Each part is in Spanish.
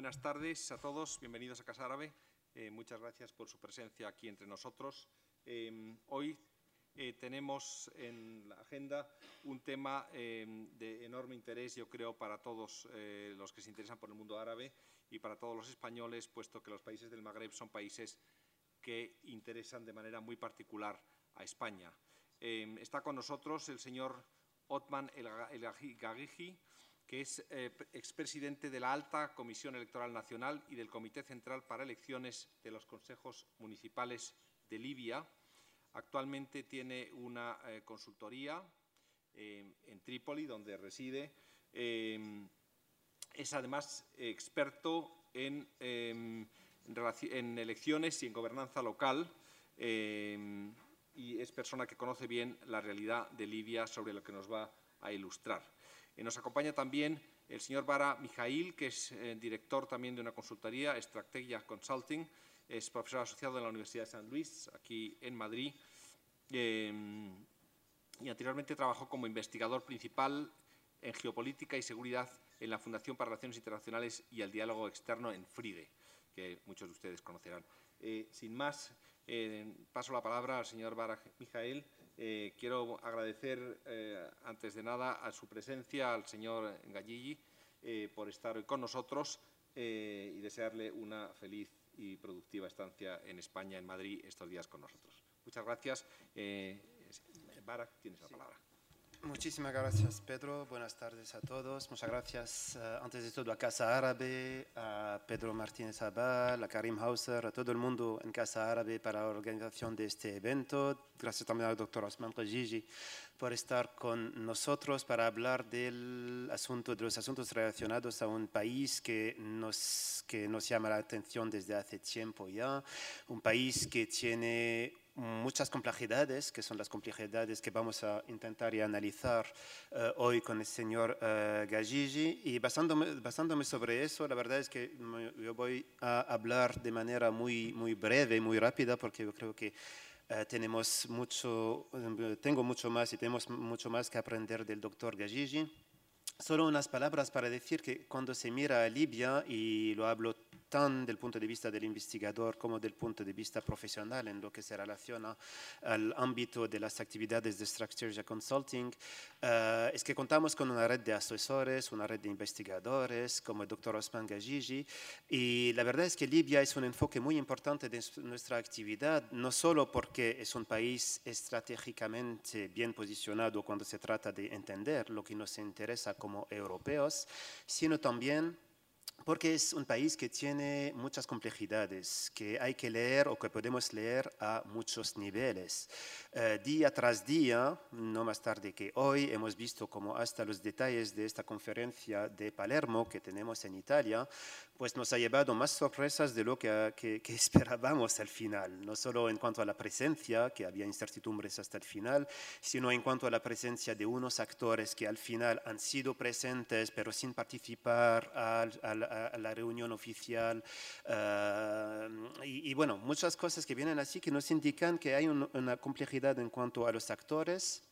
buenas tardes a todos, bienvenidos a Casa Árabe. Eh, muchas gracias por su presencia aquí entre nosotros. Eh, hoy eh, tenemos en la agenda un tema de enorme interés, yo creo, para todos los que se interesan por el mundo árabe y para todos los españoles, puesto que los países del Magreb son países que interesan de manera muy particular a España. está con nosotros el señor Otman El, El que es eh, expresidente de la Alta Comisión Electoral Nacional y del Comité Central para Elecciones de los Consejos Municipales de Libia. Actualmente tiene una eh, consultoría eh, en Trípoli, donde reside. es además experto en, en, elecciones y en gobernanza local y es persona que conoce bien la realidad de Libia sobre lo que nos va a ilustrar. Eh, nos acompaña también el señor Bara Mijail, que es eh, director también de una consultoría, Estrategia Consulting, es profesor asociado en la Universidad de San Luis, aquí en Madrid, eh, y anteriormente trabajó como investigador principal en geopolítica y seguridad en la Fundación para Relaciones Internacionales y el Diálogo Externo en FRIDE, que muchos de ustedes conocerán. sin más, paso la palabra al señor Bara Mijail eh, quiero agradecer, eh, antes de nada, a su presencia al señor Galligi eh, por estar hoy con nosotros y desearle una feliz y productiva estancia en España, en Madrid, estos días con nosotros. Muchas gracias. Barak, tienes la palabra. Muchísimas gracias, Pedro. Buenas tardes a todos. Muchas gracias, eh, antes de todo, a Casa Árabe, a Pedro Martínez Abal, a Karim Hauser, a todo el mundo en Casa Árabe para la organización de este evento. Gracias también al doctor Osman Kajiji por estar con nosotros para hablar del asunto, de los asuntos relacionados a un país que nos, que nos llama la atención desde hace tiempo ya, un país que tiene muchas complejidades, que son las complejidades que vamos a intentar analizar eh, hoy con el señor Gagigi. Y basándome, basándome, sobre eso, la verdad es que yo voy a hablar de manera muy, muy breve, muy rápida, porque yo creo que eh, tenemos mucho, tengo mucho más y tenemos mucho más que aprender del doctor Gagigi. Solo unas palabras para decir que cuando se mira a Libia, y lo hablo tanto del punto de vista del investigador como del punto de vista profesional en lo que se relaciona al ámbito de las actividades de Strategy Consulting, uh, es que contamos con una red de asesores, una red de investigadores como el doctor Osman Gajiji, y la verdad es que Libia es un enfoque muy importante de nuestra actividad, no solo porque es un país estratégicamente bien posicionado cuando se trata de entender lo que nos interesa como europeos, sino también porque es un país que tiene muchas complejidades, que hay que leer o que podemos leer a muchos niveles. Eh, día tras día, no más tarde que hoy, hemos visto como hasta los detalles de esta conferencia de Palermo que tenemos en Italia, pues nos ha llevado más sorpresas de lo que, que esperábamos al final, no solo en cuanto a la presencia, que había incertidumbres hasta el final, sino en cuanto a la presencia de unos actores que al final han sido presentes pero sin participar a, la reunión oficial. Eh, y, bueno, muchas cosas que vienen así que nos indican que hay una complejidad en cuanto a los actores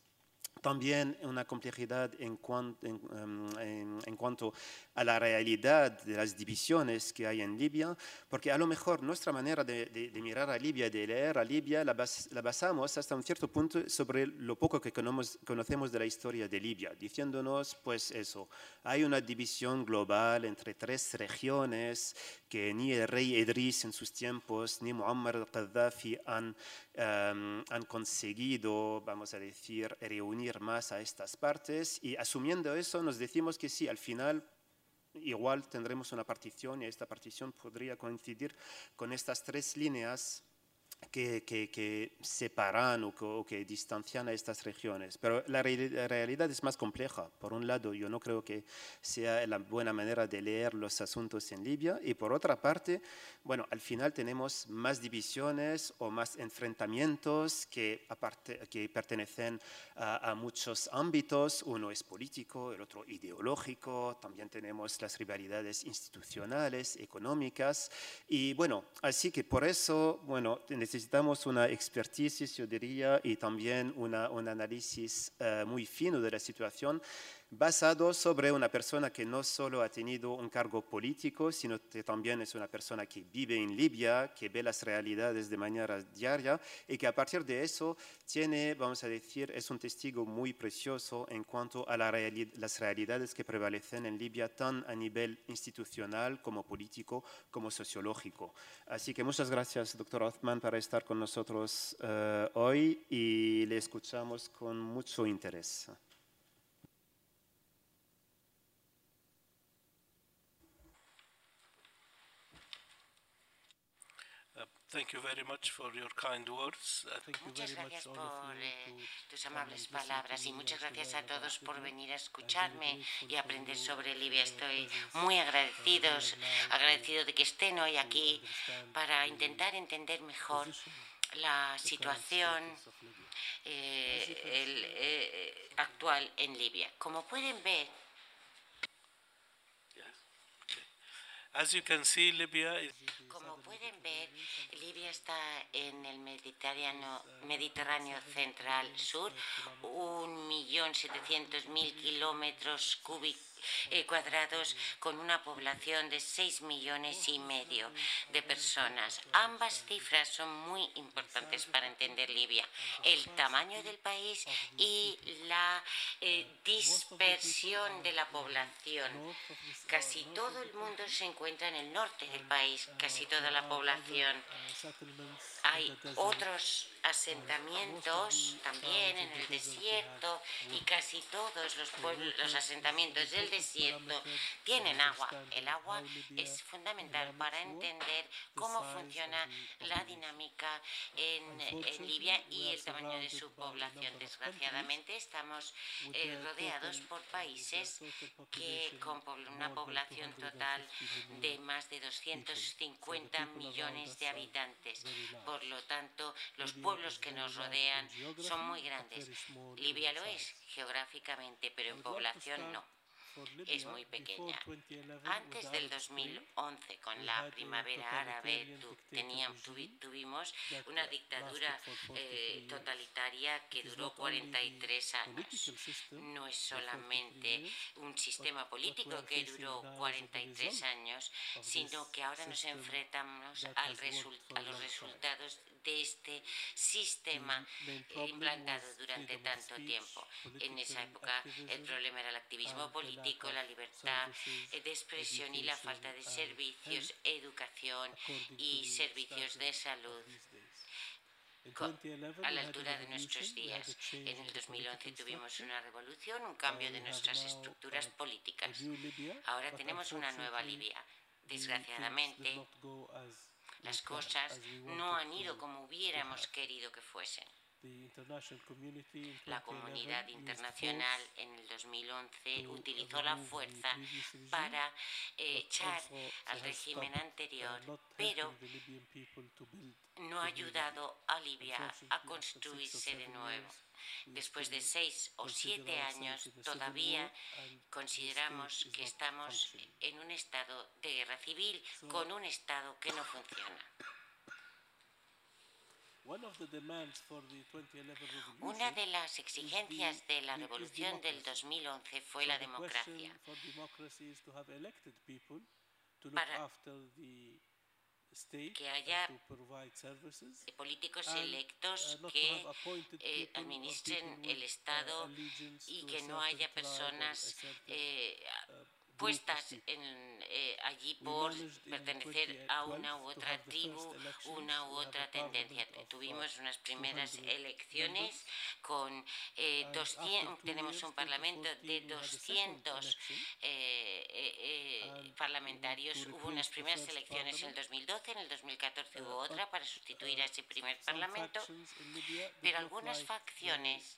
también una complejidad en cuanto, em, en, cuanto, a la realidad de las divisiones que hay en Libia, porque a lo mejor nuestra manera de, mirar a Libia, de leer a Libia, la, la, basamos hasta un cierto punto sobre lo poco que conocemos de la historia de Libia, diciéndonos, pues eso, hay una división global entre tres regiones que ni el rey Idris en sus tiempos, ni Muammar al-Qaddafi han, em, han conseguido, vamos a decir, reunir más a estas partes. Y asumiendo eso nos decimos que sí, al final igual tendremos una partición y esta partición podría coincidir con estas tres líneas que, que, separan o que, distancian a estas regiones. Pero la, realidad es más compleja. Por un lado, yo no creo que sea la buena manera de leer los asuntos en Libia. Y por otra parte, bueno, al final tenemos más divisiones o más enfrentamientos que, aparte, que pertenecen a, a muchos ámbitos. Uno es político, el otro ideológico. También tenemos las rivalidades institucionales, económicas. Y bueno, así que por eso, bueno, necesitamos una expertise, yo diría, y también una, un análisis eh, muy fino de la situación basado sobre una persona que no solo ha tenido un cargo político, sino que también es una persona que vive en Libia, que ve las realidades de manera diaria y que a partir de eso tiene, vamos a decir, es un testigo muy precioso en cuanto a la las realidades que prevalecen en Libia, tan a nivel institucional como político, como sociológico. Así que muchas gracias, doctor Othman, por estar con nosotros eh, hoy y le escuchamos con mucho interés. Thank you very much for your kind words. Muchas gracias por eh, tus amables palabras y muchas gracias a todos por venir a escucharme y aprender sobre Libia. Estoy muy agradecidos, agradecido de que estén hoy aquí para intentar entender mejor la situación eh, eh, actual en Libia. Como pueden ver, As you can see, Libya is Como pueden ver, Libia está en el Mediterráneo, Mediterráneo central sur, un millón setecientos mil kilómetros cúbicos eh, cuadrados con una población de 6 millones y medio de personas. Ambas cifras son muy importantes para entender Libia. El tamaño del país y la eh, dispersión de la población. Casi todo el mundo se encuentra en el norte del país, casi toda la población. Hay otros asentamientos también en el desierto y casi todos los pueblos, los asentamientos del desierto tienen agua. El agua es fundamental para entender cómo funciona la dinámica en, Libia y el tamaño de su población. Desgraciadamente estamos eh, rodeados por países que con una población total de más de 250 millones de habitantes. Por lo tanto, los pueblos que nos rodean son muy grandes. Libia lo es geográficamente, pero en población no es muy pequeña. Antes del 2011, con la primavera árabe, teníamos, tuvimos una dictadura eh, totalitaria que duró 43 años. No es solamente un sistema político que duró 43 años, sino que ahora nos enfrentamos al a los resultados de este sistema implantado durante tanto tiempo. En esa época el problema era el activismo político, la libertad de expresión y la falta de servicios, educación y servicios de salud a la altura de nuestros días. En el 2011 tuvimos una revolución, un cambio de nuestras estructuras políticas. Ahora tenemos una nueva Libia. Desgraciadamente, las cosas no han ido como hubiéramos querido que fuesen. La comunidad internacional en el 2011 utilizó la fuerza para echar al régimen anterior, pero no ha ayudado a Libia a construirse de nuevo. Después de seis o siete años, todavía consideramos que estamos en un estado de guerra civil con un estado que no funciona. Una de las exigencias de la revolución del 2011 fue la democracia. Para que haya políticos uh, electos que eh, administren el Estado y que no haya personas puestas en, eh, allí por pertenecer a una u otra tribu, una u otra tendencia. Tuvimos unas primeras elecciones con eh, 200, tenemos un parlamento de 200 eh, eh, parlamentarios. Hubo unas primeras elecciones en el 2012, en el 2014 hubo otra para sustituir a ese primer parlamento, pero algunas facciones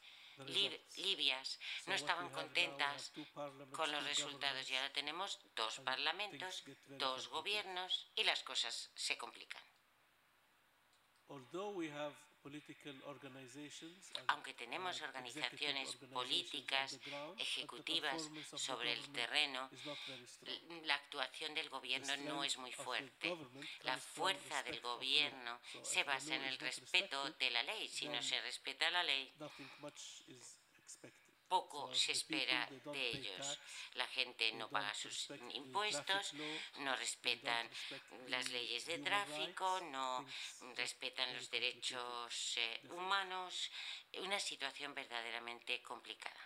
libias no estaban contentas con los resultados y ahora tenemos dos parlamentos, dos gobiernos y las cosas se complican. Aunque tenemos organizaciones políticas, ejecutivas sobre el terreno, la actuación del gobierno no es muy fuerte. La fuerza del gobierno se basa en el respeto de la ley. Si no se respeta la ley, poco se espera de ellos. La gente no paga sus impuestos, no respetan las leyes de tráfico, no respetan los derechos eh, humanos. Una situación verdaderamente complicada.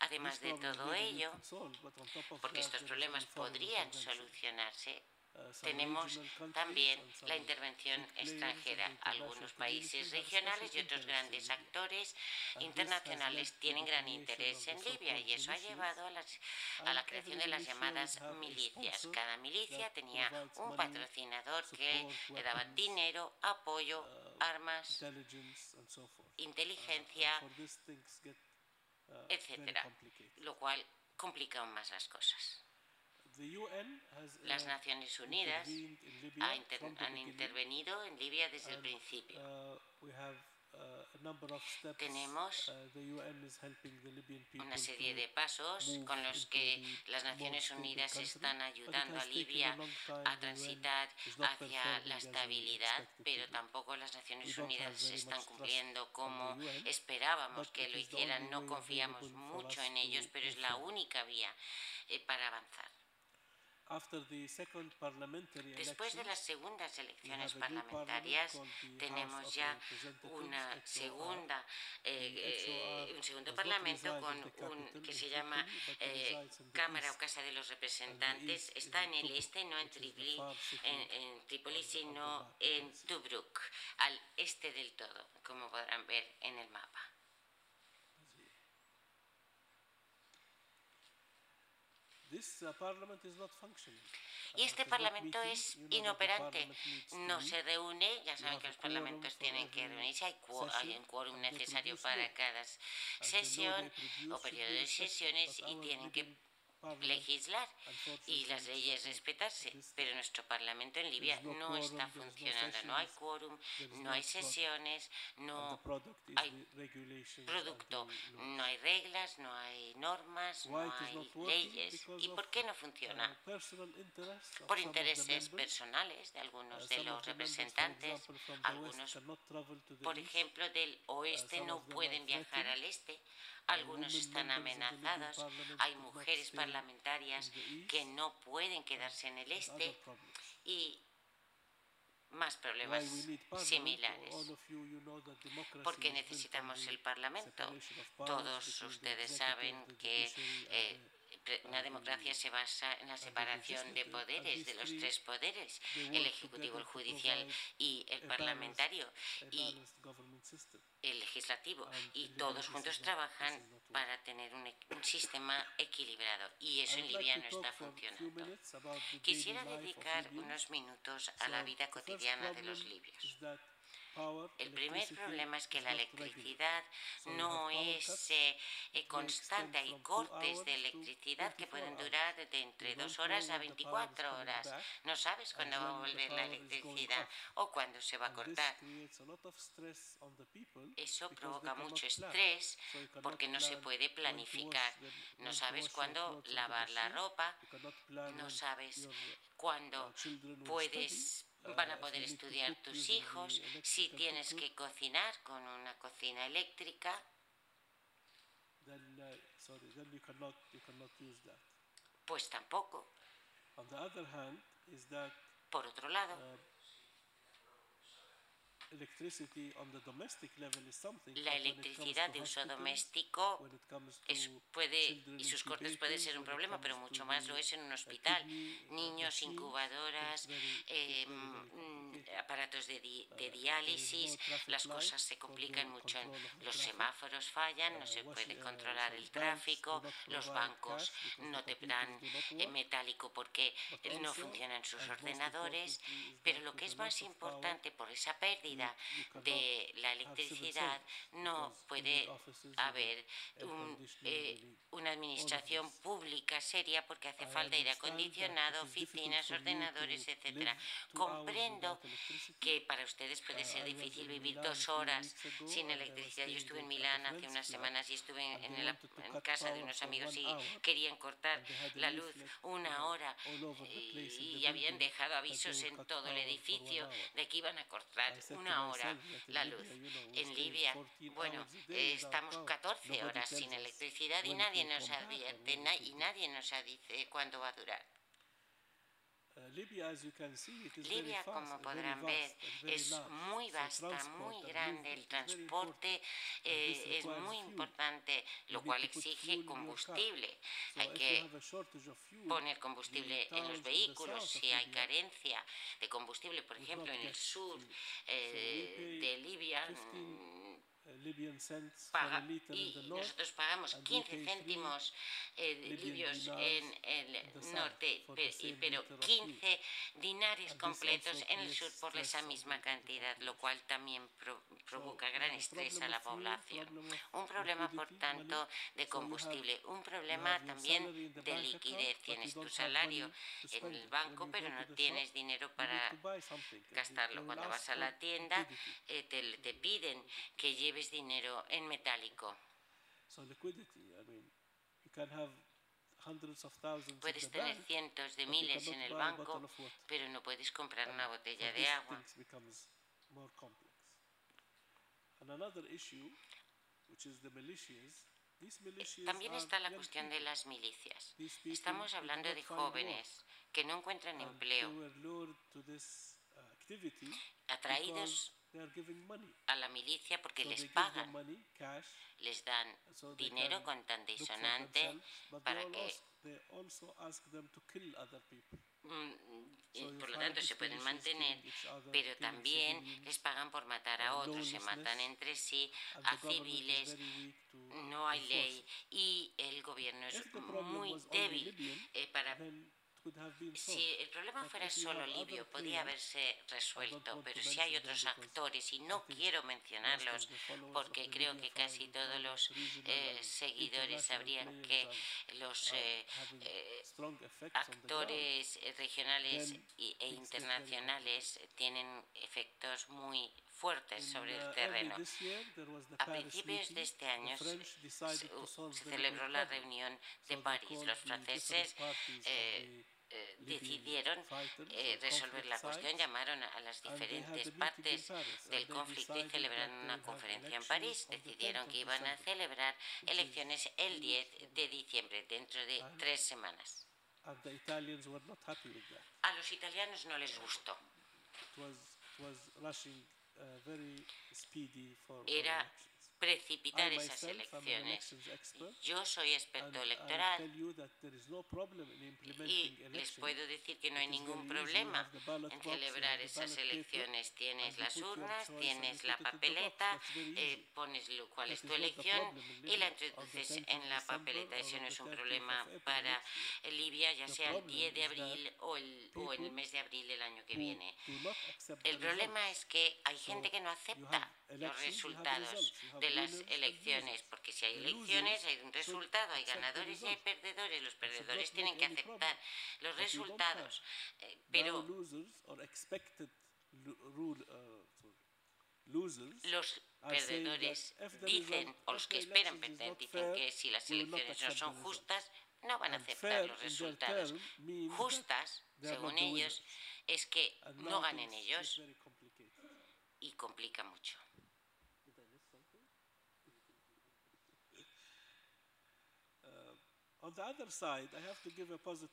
Además de todo ello, porque estos problemas podrían solucionarse, tenemos también la intervención extranjera. Algunos países regionales y otros grandes actores internacionales tienen gran interés en Libia y eso ha llevado a, la creación de las llamadas milicias. Cada milicia tenía un patrocinador que le daba dinero, apoyo, armas, inteligencia, etcétera, lo cual complica aún más las cosas. Las Naciones Unidas han intervenido en Libia desde el principio. Tenemos una serie de pasos con los que las Naciones Unidas están ayudando a Libia a transitar hacia la estabilidad, pero tampoco las Naciones Unidas están cumpliendo como esperábamos que lo hicieran. No confiamos mucho en ellos, pero es la única vía eh, para avanzar. Después de las segundas elecciones parlamentarias tenemos ya una segunda, eh, eh, un segundo parlamento con un que se llama eh, Cámara o Casa de los Representantes. Está en el este, no en Trípoli, en, Trípoli, sino en Tobruk, al este del todo, como podrán ver en el mapa. Y este Parlamento es inoperante, no se reúne, ya saben que los parlamentos tienen que reunirse, hay, un quórum necesario para cada sesión o periodo de sesiones y tienen que legislar y las leyes respetarse, pero nuestro Parlamento en Libia no está funcionando, no hay quórum, no hay sesiones, no hay producto, no hay reglas, no hay normas, no hay leyes. ¿Y por qué no funciona? Por intereses personales de algunos de los representantes, algunos, por ejemplo, del oeste no pueden viajar al este, algunos están amenazados, hay mujeres parlamentarias que no pueden quedarse en el este y más problemas similares. Porque necesitamos el Parlamento. Todos ustedes saben que una democracia se basa en la separación de poderes, de los tres poderes, el ejecutivo, el judicial y el parlamentario y el legislativo. Y todos juntos trabajan para tener un, sistema equilibrado. Y eso en Libia no está funcionando. Quisiera dedicar unos minutos a la vida cotidiana de los libios. El primer problema es que la electricidad no es eh, constante. Hay cortes de electricidad que pueden durar de entre dos horas a 24 horas. No sabes cuándo va a volver la electricidad o cuándo se va a cortar. Eso provoca mucho estrés porque no se puede planificar. No sabes cuándo lavar la ropa, no sabes cuándo puedes van a poder estudiar tus hijos, si tienes que cocinar con una cocina eléctrica, pues tampoco. Por otro lado, uh, la electricidad de uso doméstico puede, y sus cortes pueden ser un problema, pero mucho más lo es en un hospital. Niños, incubadoras, eh, mm, aparatos de, de, diálisis, las cosas se complican mucho. Los semáforos fallan, no se puede controlar el tráfico, los bancos no te dan metálico porque no funcionan sus ordenadores, pero lo que es más importante por esa pérdida de la electricidad, no puede haber eh, una administración pública seria porque hace falta aire acondicionado, oficinas, ordenadores, etcétera. Comprendo que para ustedes puede ser difícil vivir dos horas sin electricidad. Yo estuve en Milán hace unas semanas y estuve en, casa de unos amigos y querían cortar la luz una hora y, y habían dejado avisos en todo el edificio de que iban a cortar una una hora la luz. En Libia, bueno, estamos 14 horas sin electricidad y nadie nos advierte y nadie nos dice cuándo va a durar. Libia, como podrán ver, es muy vasta, muy grande. El transporte eh, es muy importante, lo cual exige combustible. Hay que poner combustible en los vehículos. Si hay carencia de combustible, por ejemplo, en el sur eh, de Libia, paga, y nosotros pagamos 15 céntimos eh, libios en el norte, pero 15 dinares completos en el sur por esa misma cantidad, lo cual también provoca gran estrés a la población. Un problema, por tanto, de combustible, un problema también de liquidez. Tienes tu salario en el banco, pero no tienes dinero para gastarlo. Cuando vas a la tienda, eh, te, te piden que lleves dinero en metálico. Puedes tener cientos de miles en el banco, pero no puedes comprar una botella de agua. También está la cuestión de las milicias. Estamos hablando de jóvenes que no encuentran empleo, atraídos a la milicia porque les pagan, les dan dinero condicionante para que mm, por lo tanto se pueden mantener, pero también les pagan por matar a otros, se matan entre sí, a civiles, no hay ley. Y el gobierno es muy débil eh, para si el problema fuera solo libio, podía haberse resuelto, pero si hay otros actores, y no quiero mencionarlos porque creo que casi todos los eh, seguidores sabrían que los eh, eh, actores regionales e internacionales tienen efectos muy fuertes sobre el uh, terreno. A principios de este año se, celebró la reunión de París. Los franceses eh, eh, decidieron eh, resolver la cuestión, llamaron a las diferentes partes del conflicto y celebraron una conferencia en París. Decidieron que iban a celebrar elecciones el 10 de diciembre, dentro de tres semanas. A los italianos no les gustó. Era precipitar esas elecciones. Yo soy experto electoral y les puedo decir que no hay ningún problema en celebrar esas elecciones. Tienes las urnas, tienes la papeleta, eh, pones lo cual es tu elección y la introduces en la papeleta. Eso no es un problema para Libia, ya sea el 10 de abril o el, o el mes de abril del año que viene. El problema es que hay gente que no acepta los resultados de las elecciones, porque si hay elecciones hay un resultado, hay ganadores y hay perdedores. Los perdedores tienen que aceptar los resultados, eh, pero los perdedores dicen, o los que esperan perder, dicen que si las elecciones no son justas, no van a aceptar los resultados. Justas, según ellos, es que no ganen ellos y complica mucho.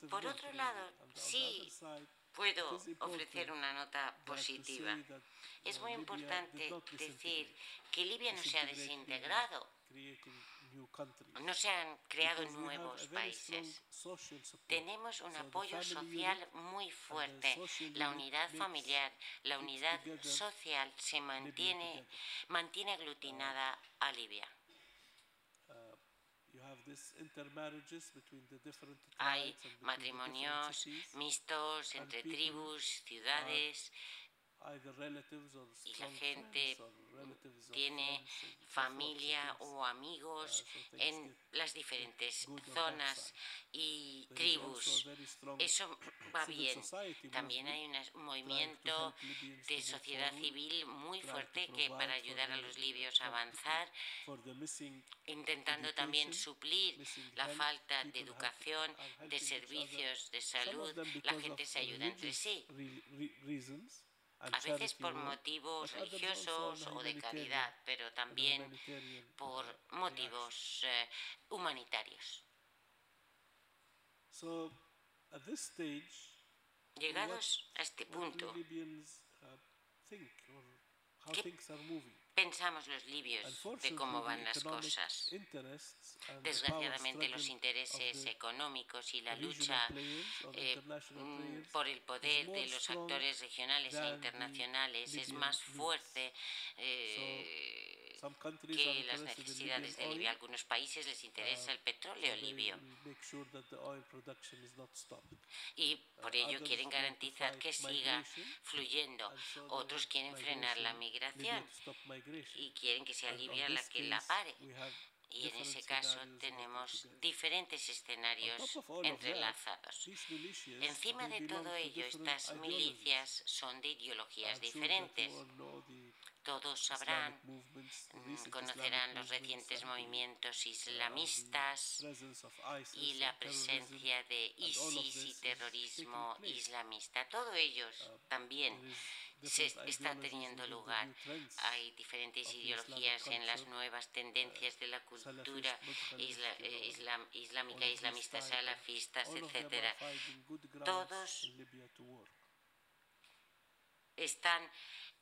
Por otro lado, sí puedo ofrecer una nota positiva. Es muy importante decir que Libia no se ha desintegrado, no se han creado nuevos países. Tenemos un apoyo social muy fuerte. La unidad familiar, la unidad social se mantiene, mantiene aglutinada a Libia. Hay matrimonios mixtos entre tribus, ciudades, y la gente tiene familia o amigos en las diferentes zonas y tribus. Eso va bien. También hay un movimiento de sociedad civil muy fuerte que para ayudar a los libios a avanzar, intentando también suplir la falta de educación, de servicios de salud, la gente se ayuda entre sí a veces por motivos religiosos o de caridad, pero también por motivos eh, humanitarios. Llegados a este punto, ¿qué pensamos los libios de cómo van las cosas? Desgraciadamente los intereses económicos y la lucha eh, mm, por el poder de los actores regionales e internacionales es más fuerte eh, que las necesidades de Libia. A algunos países les interesa el petróleo libio y por ello quieren garantizar que siga fluyendo. Otros quieren frenar la migración y quieren que sea Libia la que la pare. Y en ese caso tenemos diferentes escenarios entrelazados. Encima de todo ello, estas milicias son de ideologías diferentes. Todos sabrán, mm, conocerán los recientes movimientos islamistas y la presencia de ISIS y terrorismo islamista. Todo ellos también se está teniendo lugar. Hay diferentes ideologías en las nuevas tendencias de la cultura eh, islámica, islamistas, salafistas, etc. Todos están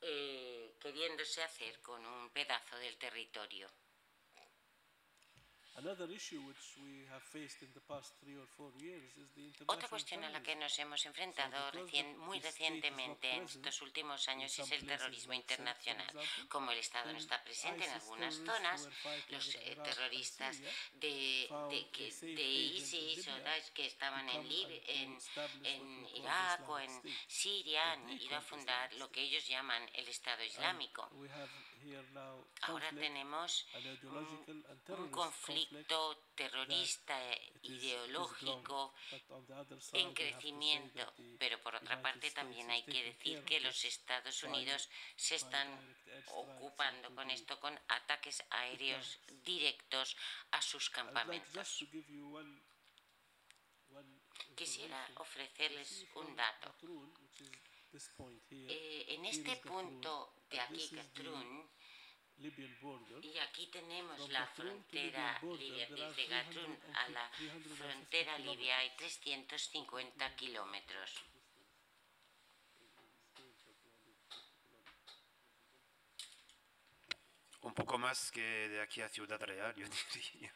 eh, queriéndose hacer con un pedazo del territorio. Otra cuestión a la que nos hemos enfrentado muy recientemente en estos últimos años es el terrorismo internacional. Como el Estado no está presente en algunas zonas, los eh, terroristas de, ISIS o Daesh que estaban en, en, en Irak o en Siria han ido a fundar lo que ellos llaman el Estado Islámico. Ahora tenemos un conflicto terrorista ideológico en crecimiento, pero por otra parte también hay que decir que los Estados Unidos se están ocupando con esto, con ataques aéreos directos a sus campamentos. Quisiera ofrecerles un dato. Eh, en este punto de aquí, Gatrún, y aquí tenemos la frontera libia. Desde Gatrún a la frontera libia hay 350 kilómetros. Un poco más que de aquí a Ciudad Real, yo diría.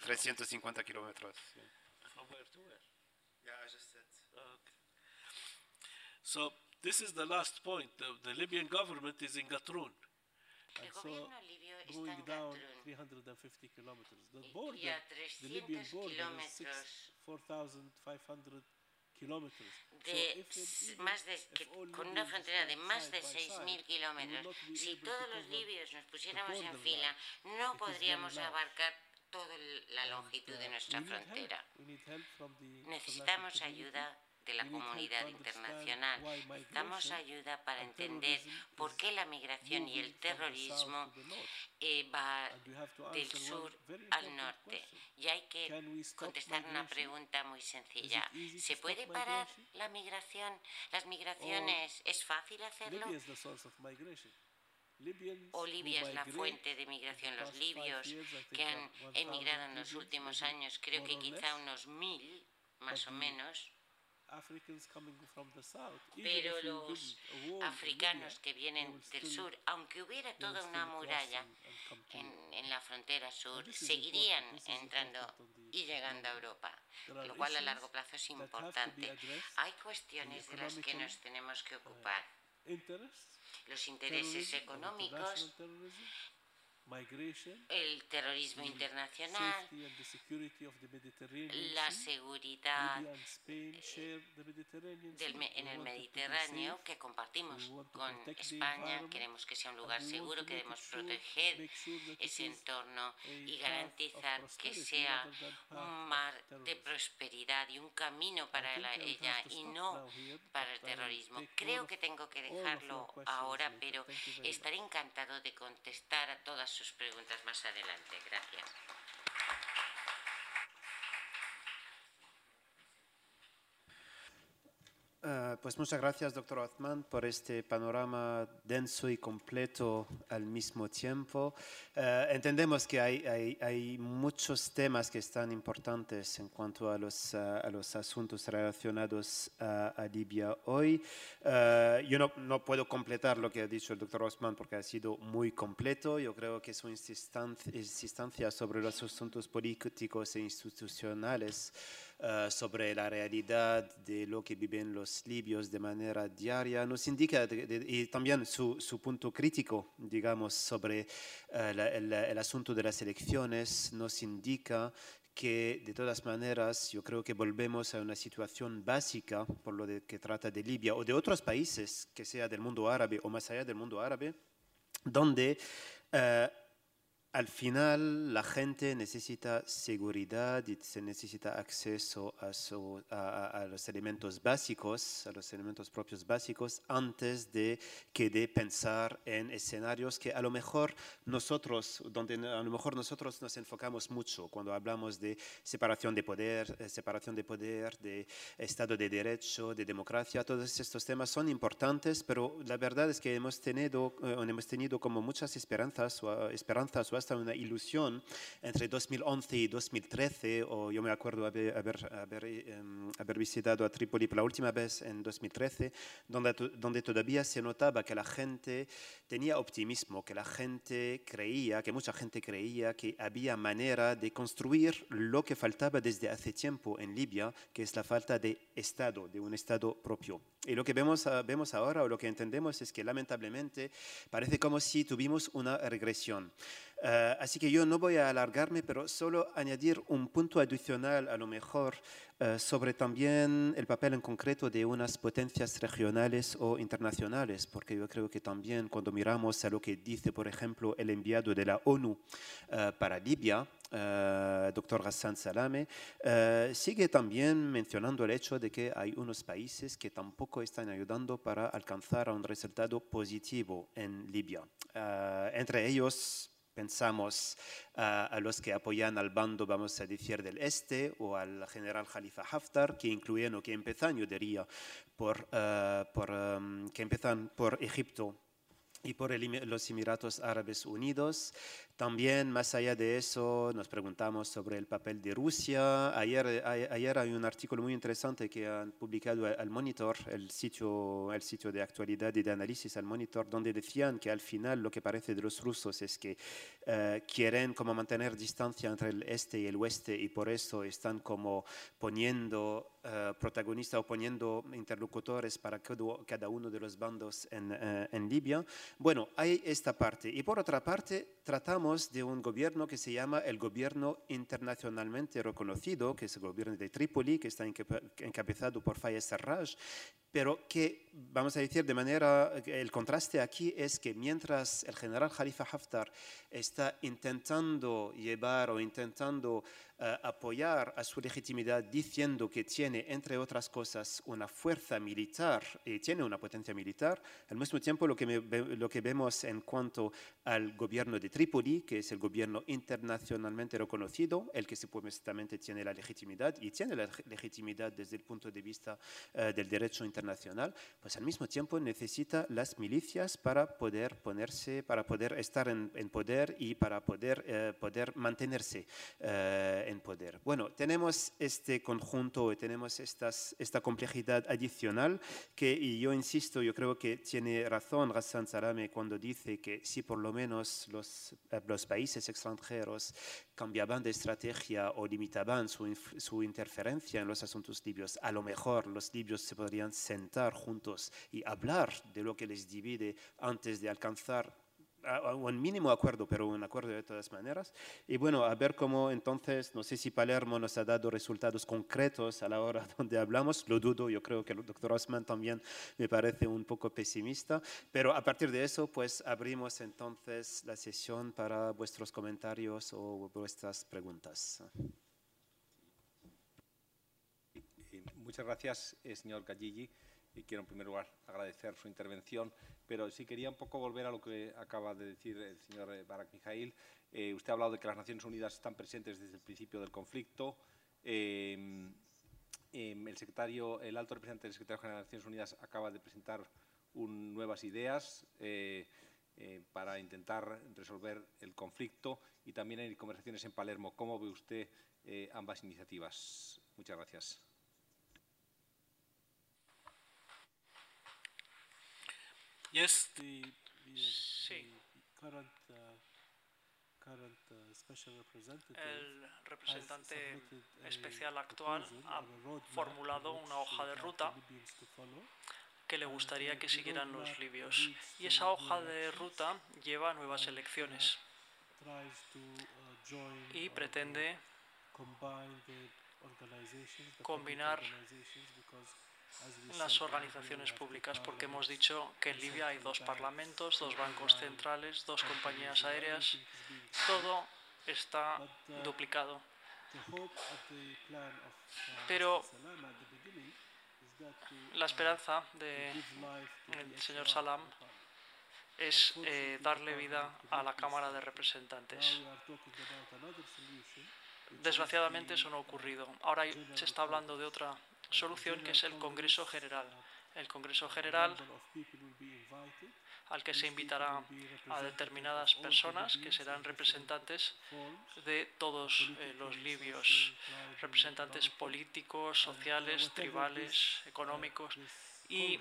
350 kilómetros. So this is the last point. The, the Libyan government is in Gatrun. El so libio está going down 350 kilometers. The border, the Libyan border is 4,500 kilometers. De so más de, que, con una frontera de más de 6.000 kilómetros. Si todos los libios nos pusiéramos en fila, no podríamos abarcar toda la longitud de nuestra frontera. Necesitamos ayuda de la comunidad internacional. Damos ayuda para entender por qué la migración y el terrorismo eh, va del sur al norte. Y hay que contestar una pregunta muy sencilla. ¿Se puede parar la migración? ¿Las migraciones es fácil hacerlo? o Libia es la fuente de migración. Los libios que han emigrado en los últimos años, creo que quizá unos mil, más o menos, pero los africanos que vienen del sur, aunque hubiera toda una muralla en, la frontera sur, seguirían entrando y llegando a Europa, lo cual a largo plazo es importante. Hay cuestiones de las que nos tenemos que ocupar. Los intereses económicos, el terrorismo internacional, la seguridad en el Mediterráneo que compartimos con España. Queremos que sea un lugar seguro, queremos proteger ese entorno y garantizar que sea un mar de prosperidad y un camino para ella y no para el terrorismo. Creo que tengo que dejarlo ahora, pero estaré encantado de contestar a todas sus preguntas más adelante. Gracias. Eh, pues muchas gracias, doctor Othman, por este panorama denso y completo al mismo tiempo. Eh, entendemos que hay, muchos temas que están importantes en cuanto a los, los asuntos relacionados a, Libia hoy. Yo no, no, puedo completar lo que ha dicho el doctor Othman porque ha sido muy completo. Yo creo que su insistencia sobre los asuntos políticos e institucionales eh, sobre la realidad de lo que viven los libios de manera diaria, nos indica, y también su, su, punto crítico, digamos, sobre eh, el, asunto de las elecciones, nos indica que de todas maneras yo creo que volvemos a una situación básica por lo que trata de Libia o de otros países, que sea del mundo árabe o más allá del mundo árabe, donde uh, al final la gente necesita seguridad y se necesita acceso a, los elementos básicos, a los elementos propios básicos, antes de que de pensar en escenarios que a lo mejor nosotros, donde a lo mejor nosotros nos enfocamos mucho cuando hablamos de separación de poder, eh, separación de poder, de Estado de Derecho, de democracia, todos estos temas son importantes, pero la verdad es que hemos tenido, eh, hemos tenido como muchas esperanzas o esperanzas o hasta una ilusión entre 2011 y 2013, o yo me acuerdo haber, haber, em, haber, visitado a Trípoli por la última vez en 2013, donde, donde todavía se notaba que la gente tenía optimismo, que la gente creía, que mucha gente creía que había manera de construir lo que faltaba desde hace tiempo en Libia, que es la falta de Estado, de un Estado propio. Y lo que vemos, ah, vemos ahora o lo que entendemos es que lamentablemente parece como si tuvimos una regresión. Eh, así que yo no voy a alargarme, pero solo añadir un punto adicional a lo mejor eh, sobre también el papel en concreto de unas potencias regionales o internacionales, porque yo creo que también cuando miramos a lo que dice, por ejemplo, el enviado de la ONU eh, para Libia, doctor Hassan Salame, sigue también mencionando el hecho de que hay unos países que tampoco están ayudando para alcanzar un resultado positivo en Libia. entre ellos, Pensamos a los que apoyan al bando, vamos a decir, del este o al general Khalifa Haftar, que incluyen o que empiezan, yo diría, por, eh, por em, que empiezan por Egipto y por los Emiratos Árabes Unidos. También, más allá de eso, nos preguntamos sobre el papel de Rusia. Ayer, ayer hay un artículo muy interesante que han publicado al Monitor, el sitio, el sitio de actualidad y de análisis al Monitor, donde decían que al final lo que parece de los rusos es que eh, quieren como mantener distancia entre el este y el oeste y por eso están como poniendo uh, protagonistas o poniendo interlocutores para cada, uno de los bandos en, eh, en Libia. Bueno, hay esta parte. Y por otra parte, tratamos de un gobierno que se llama el gobierno internacionalmente reconocido, que es el gobierno de Trípoli, que está encabezado por Fayez Sarraj, pero que, vamos a decir de manera, el contraste aquí es que mientras el general Khalifa Haftar está intentando llevar o intentando eh, apoyar a su legitimidad diciendo que tiene, entre otras cosas, una fuerza militar y tiene una potencia militar, al mismo tiempo lo que, lo que vemos en cuanto al gobierno de Trípoli, que es el gobierno internacionalmente reconocido, el que supuestamente tiene la legitimidad y tiene la legitimidad desde el punto de vista eh, del derecho internacional, nacional, pues al mismo tiempo necesita las milicias para poder ponerse, para poder estar en, poder y para poder, eh, poder mantenerse eh, en poder. Bueno, tenemos este conjunto tenemos esta complejidad adicional que, y yo insisto, yo creo que tiene razón Hassan Salame cuando dice que si por lo menos los, eh, los países extranjeros cambiaban de estrategia o limitaban su, su interferencia en los asuntos libios, a lo mejor los libios se podrían sentar juntos y hablar de lo que les divide antes de alcanzar un mínimo acuerdo, pero un acuerdo de todas maneras. Y bueno, a ver cómo entonces, no sé si Palermo nos ha dado resultados concretos a la hora donde hablamos, lo dudo, yo creo que el doctor Osman también me parece un poco pesimista, pero a partir de eso, pues abrimos entonces la sesión para vuestros comentarios o vuestras preguntas. Muchas gracias, eh, señor Galligi y quiero en primer lugar agradecer su intervención, pero sí quería un poco volver a lo que acaba de decir el señor eh, Barak Mijail. Eh, usted ha hablado de que las Naciones Unidas están presentes desde el principio del conflicto. Eh, Em, el secretario, el alto representante del secretario general de Naciones Unidas acaba de presentar nuevas ideas eh, para intentar resolver el conflicto y también hay conversaciones en Palermo. ¿Cómo ve usted ambas iniciativas? Muchas gracias. Yes, the, sí. current, uh, current, uh, el representante especial actual ha formulado una hoja de ruta que le gustaría que siguieran los libios. Y esa hoja de ruta lleva a nuevas elecciones. Y pretende combinar las organizaciones públicas, porque hemos dicho que en Libia hay dos parlamentos, dos bancos centrales, dos compañías aéreas, todo está duplicado. Pero la esperanza del señor Salam es eh, darle vida a la Cámara de Representantes. Desgraciadamente eso no ha ocurrido. Ahora se está hablando de otra solución que es el Congreso General. El Congreso General al que se invitará a determinadas personas que serán representantes de todos eh, los libios, representantes políticos, sociales, tribales, económicos. Y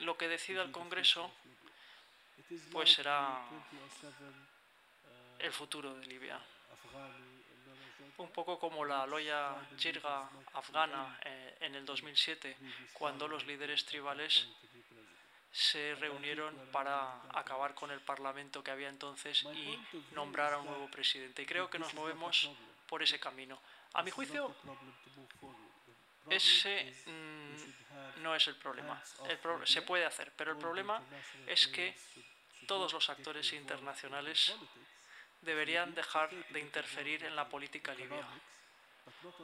lo que decida el Congreso pues será el futuro de Libia un poco como la loya jirga afgana eh, en el 2007, cuando los líderes tribales se reunieron para acabar con el parlamento que había entonces y nombrar a un nuevo presidente. Y creo que nos movemos por ese camino. A mi juicio, ese mm, no es el problema. se puede hacer, pero el problema es que todos los actores internacionales deberían dejar de interferir en la política libia.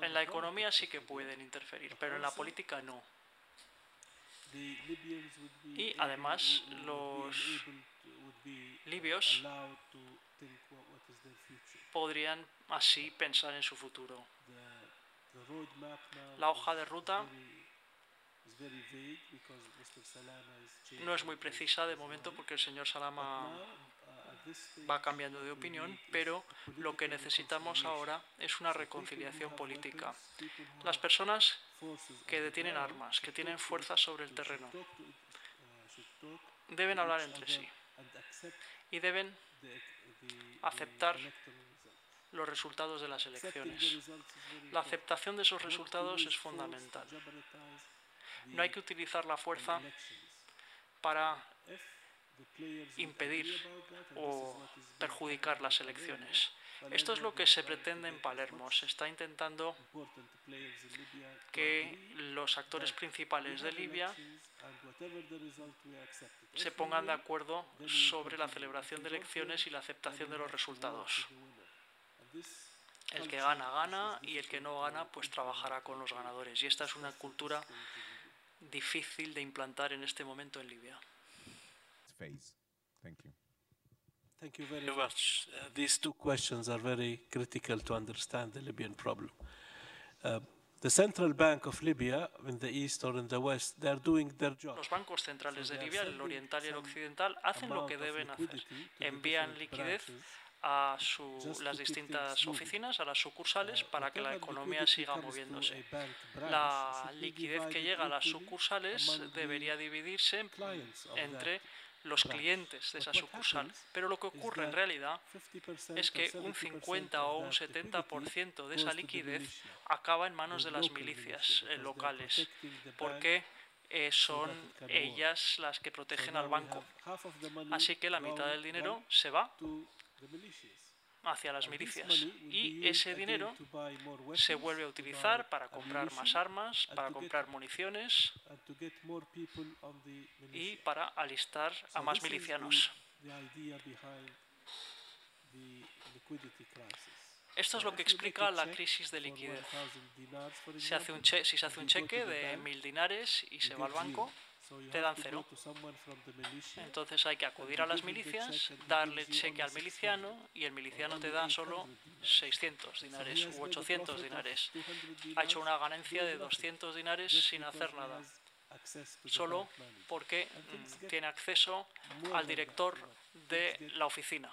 En la economía sí que pueden interferir, pero en la política no. Y además los libios podrían así pensar en su futuro. La hoja de ruta no es muy precisa de momento porque el señor Salama va cambiando de opinión, pero lo que necesitamos ahora es una reconciliación política. Las personas que detienen armas, que tienen fuerza sobre el terreno, deben hablar entre sí y deben aceptar los resultados de las elecciones. La aceptación de esos resultados es fundamental. No hay que utilizar la fuerza para impedir o perjudicar las elecciones. Esto es lo que se pretende en Palermo. Se está intentando que los actores principales de Libia se pongan de acuerdo sobre la celebración de elecciones y la aceptación de los resultados. El que gana, gana y el que no gana, pues trabajará con los ganadores. Y esta es una cultura difícil de implantar en este momento en Libia. Phase. Thank you. Thank you very much. Uh, these two questions are very critical to understand the Libyan problem. Uh, the central bank of Libya, in the east or in the west, they are doing their job. Los bancos centrales de Libia, el oriental y el occidental, hacen lo que deben hacer. Envían liquidez a su, las distintas oficinas, a las sucursales, uh, para que la economía siga moviéndose. La liquidez que llega a las sucursales debería dividirse entre los clientes de esa sucursal. Pero lo que ocurre en realidad es que un 50 o un 70% de esa liquidez acaba en manos de las milicias eh, locales, porque eh, son ellas las que protegen al banco. Así que la mitad del dinero se va hacia las milicias. Y ese dinero se vuelve a utilizar para comprar más armas, para comprar municiones y para alistar a más milicianos. Esto es lo que explica la crisis de liquidez. Se hace un si se hace un cheque de mil dinares y se va al banco, te dan cero. Entonces hay que acudir a las milicias, darle cheque al miliciano y el miliciano te da solo 600 dinares u 800 dinares. Ha hecho una ganancia de 200 dinares sin hacer nada, solo porque mm, tiene acceso al director de la oficina.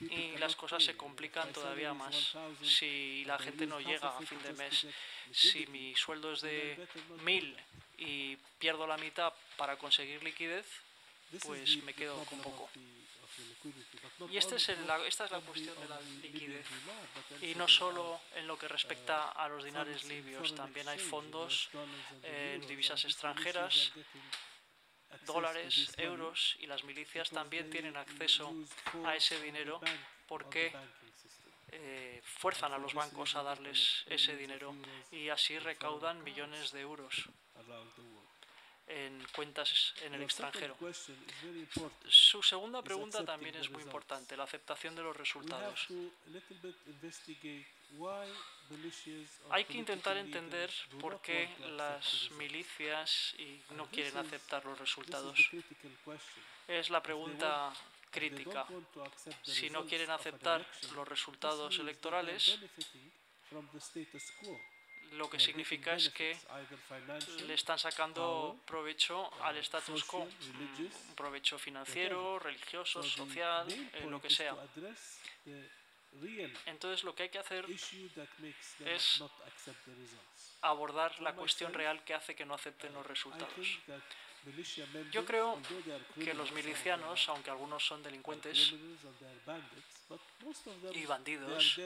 y las cosas se complican todavía más. si la gente no llega a fin de mes. Si mi sueldo es de 1.000 y pierdo la mitad para conseguir liquidez, pues me quedo con poco. Y este es esta es la cuestión de la liquidez. Y no solo en lo que respecta a los dinares libios, también hay fondos en divisas extranjeras dólares, euros y las milicias también tienen acceso a ese dinero porque eh, fuerzan a los bancos a darles ese dinero y así recaudan millones de euros en cuentas en el extranjero. Su segunda pregunta también es muy importante, la aceptación de los resultados. Hay que intentar entender por qué las milicias no quieren aceptar los resultados. Es la pregunta crítica. Si no quieren aceptar los resultados electorales, lo que significa es que le están sacando provecho al status quo, un provecho financiero, religioso, social, lo que sea. Entonces lo que hay que hacer es abordar la cuestión real que hace que no acepten los resultados. Yo creo que los milicianos, aunque algunos son delincuentes y bandidos,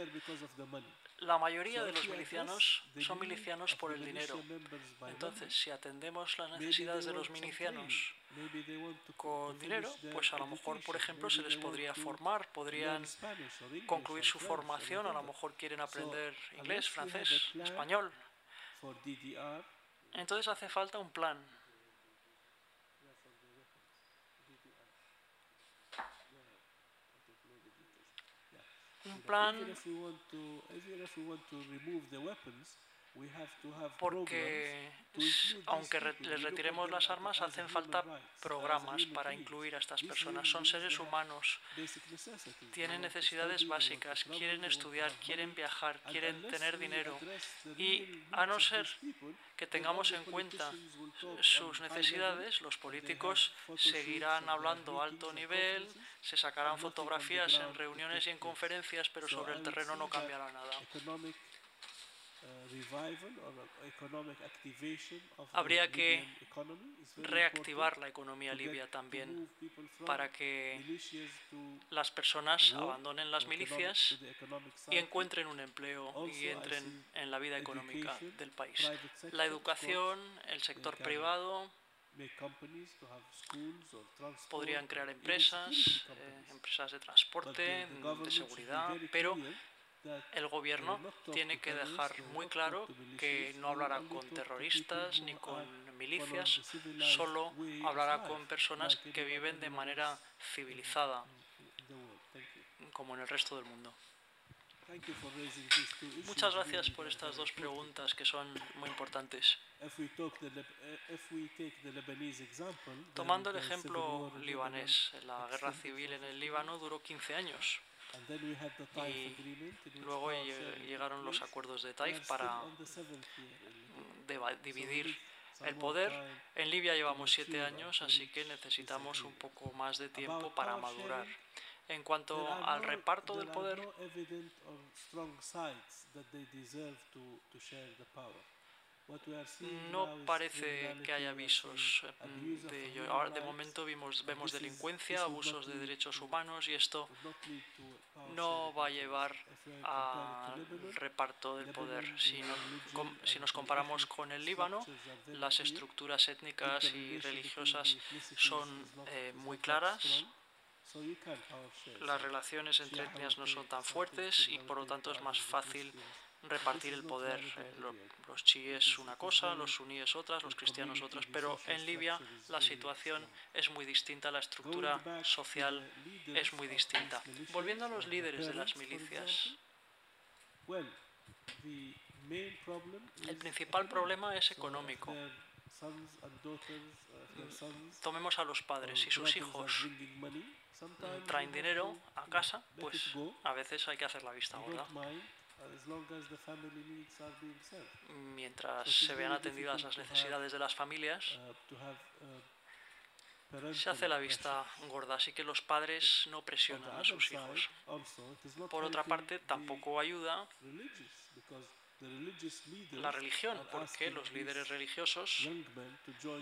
la mayoría de los milicianos son milicianos por el dinero. Entonces, si atendemos las necesidades de los milicianos con dinero, pues a lo mejor, por ejemplo, se les podría formar, podrían concluir su formación, a lo mejor quieren aprender inglés, francés, español. Entonces hace falta un plan Even if we want to, even if we want to remove the weapons, porque aunque les retiremos las armas, hacen falta programas para incluir a estas personas. Son seres humanos, tienen necesidades básicas, quieren estudiar, quieren viajar, quieren tener dinero. Y a no ser que tengamos en cuenta sus necesidades, los políticos seguirán hablando a alto nivel, se sacarán fotografías en reuniones y en conferencias, pero sobre el terreno no cambiará nada. Habría que reactivar la economía libia también para que las personas abandonen las milicias y encuentren un empleo y entren en la vida económica del país. La educación, el sector privado, podrían crear empresas, eh, empresas de transporte, de seguridad, pero el gobierno tiene que dejar muy claro que no hablará con terroristas ni con milicias, solo hablará con personas que viven de manera civilizada, como en el resto del mundo. Muchas gracias por estas dos preguntas que son muy importantes. Tomando el ejemplo libanés, la guerra civil en el Líbano duró 15 años. Y luego llegaron los acuerdos de Taif para dividir el poder. En Libia llevamos siete años, así que necesitamos un poco más de tiempo para madurar. En cuanto al reparto del poder, no parece que haya avisos mm, de ello. Ahora, de momento vimos, vemos delincuencia, abusos de derechos humanos y esto no va a llevar al reparto del poder. Si, si nos comparamos con el Líbano, las estructuras étnicas y religiosas son eh, muy claras. Las relaciones entre etnias no son tan fuertes y por lo tanto es más fácil repartir el poder. Eh, los chiíes una cosa, los suníes otras, los cristianos otras. Pero en Libia la situación es muy distinta, la estructura social es muy distinta. Volviendo a los líderes de las milicias. El principal problema es económico. tomemos a los padres y sus hijos traen dinero a casa, pues a veces hay que hacer la vista gorda. Mientras se vean atendidas las necesidades de las familias, se hace la vista gorda, así que los padres no presionan a sus hijos. Por otra parte, tampoco ayuda la religión, porque los líderes religiosos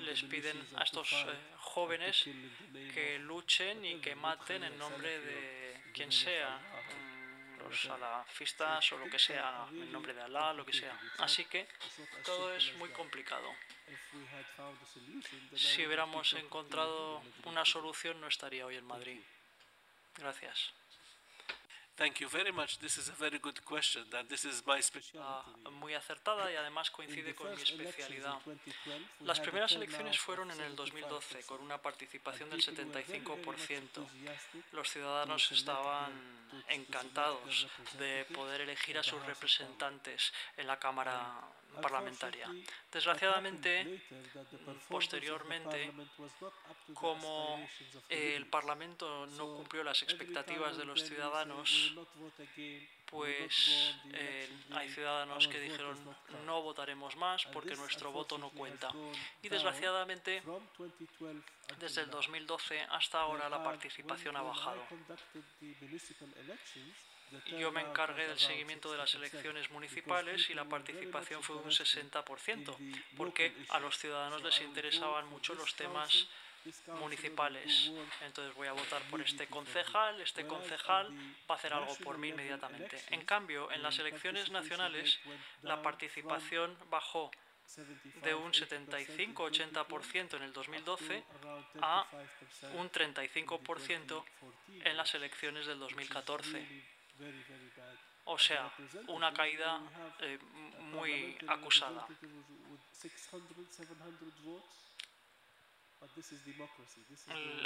les piden a estos eh, jóvenes que luchen y que maten en nombre de quien sea, mm, los salafistas o lo que sea, en nombre de Alá, lo que sea. Así que todo es muy complicado. Si hubiéramos encontrado una solución, no estaría hoy en Madrid. Gracias. Thank you very much. This is a very good question, and this is my specialty. Ah, muy acertada y además coincide con mi especialidad. Las primeras elecciones fueron en el 2012 con una participación del 75%. Los ciudadanos estaban encantados de poder elegir a sus representantes en la Cámara parlamentaria. Desgraciadamente, posteriormente, como el Parlamento no cumplió las expectativas de los ciudadanos, pues eh, hay ciudadanos que dijeron no votaremos más porque nuestro voto no cuenta. Y desgraciadamente, desde el 2012 hasta ahora la participación ha bajado. Yo me encargué del seguimiento de las elecciones municipales y la participación fue de un 60%, porque a los ciudadanos les interesaban mucho los temas municipales. Entonces voy a votar por este concejal, este concejal va a hacer algo por mí inmediatamente. En cambio, en las elecciones nacionales la participación bajó de un 75-80% en el 2012 a un 35% en las elecciones del 2014. O sea, una caída eh, muy acusada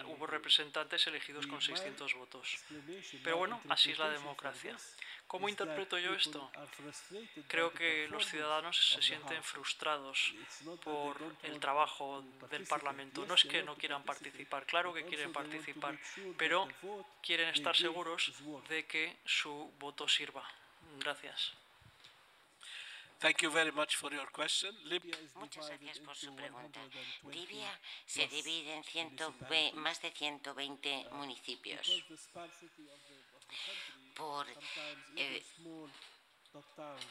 hubo representantes elegidos con 600 votos. Pero bueno, así es la democracia. ¿Cómo interpreto yo esto? Creo que los ciudadanos se sienten frustrados por el trabajo del Parlamento. No es que no quieran participar, claro que quieren participar, pero quieren estar seguros de que su voto sirva. Gracias. Thank you very much for your question. Muchas gracias por su pregunta. Libia se divide en 120, más de 120 municipios. Por eh,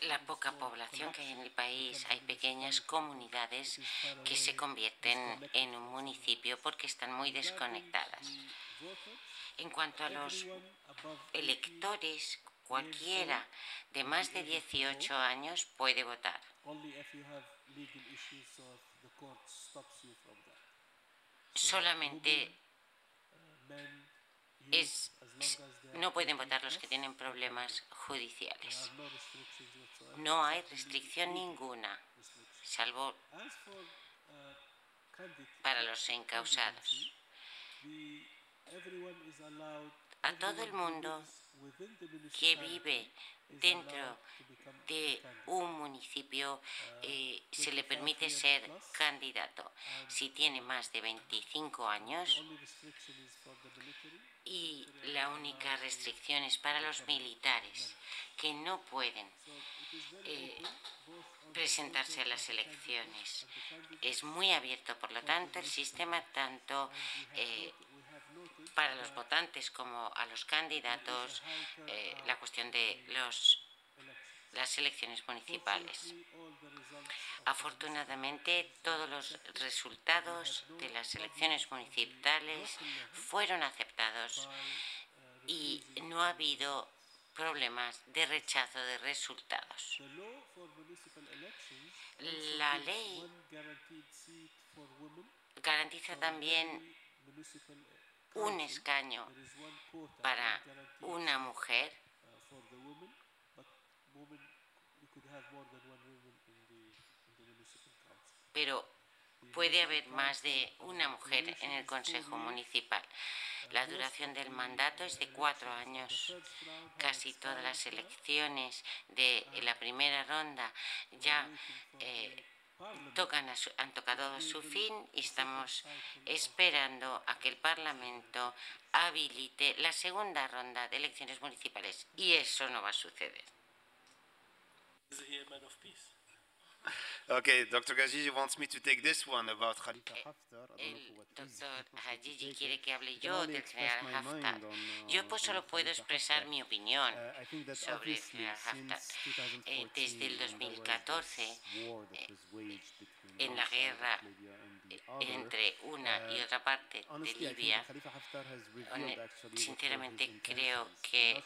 la poca población que hay en el país, hay pequeñas comunidades que se convierten en un municipio porque están muy desconectadas. En cuanto a los electores, Cualquiera de más de 18 años puede votar. Solamente es, no pueden votar los que tienen problemas judiciales. No hay restricción ninguna, salvo para los encausados. A todo el mundo que vive dentro de un municipio eh, se le permite ser candidato. si tiene más de 25 años y la única restricción es para los militares que no pueden eh, presentarse a las elecciones. Es muy abierto, por lo tanto, el sistema tanto eh, para los votantes como a los candidatos eh, la cuestión de los, las elecciones municipales. Afortunadamente, todos los resultados de las elecciones municipales fueron aceptados y no ha habido problemas de rechazo de resultados. La ley garantiza también un escaño para una mujer, pero puede haber más de una mujer en el Consejo Municipal. La duración del mandato es de cuatro años. Casi todas las elecciones de la primera ronda ya eh, tocan han tocado su fin y estamos esperando a que el Parlamento habilite la segunda ronda de elecciones municipales. Y eso no va a suceder. Okay, Dr. Gajiji wants me to take this one about Khalifa eh, Haftar. El doctor Hajiji quiere que hable yo del general Haftar. Yo pues solo puedo expresar mi opinión Uh, sobre el general Haftar. Eh, desde el 2014, en la guerra eh, entre una y otra parte de Libia, sinceramente creo que